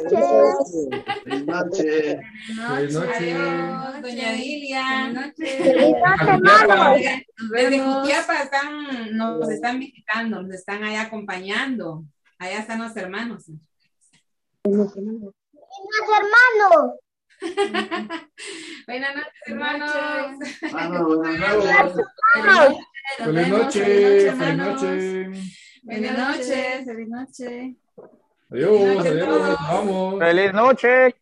Buenas noches. Buenas noches. Adiós, doña Dilia. Buenas noches. Desde Jutiapa están, nos están visitando, nos están ahí acompañando. Allá están los hermanos. Buenas hermanos. Buenas noches, hermanos. Feliz noche, feliz noche. Buenas noches, feliz noche. Adiós, adiós, vamos. Feliz noche.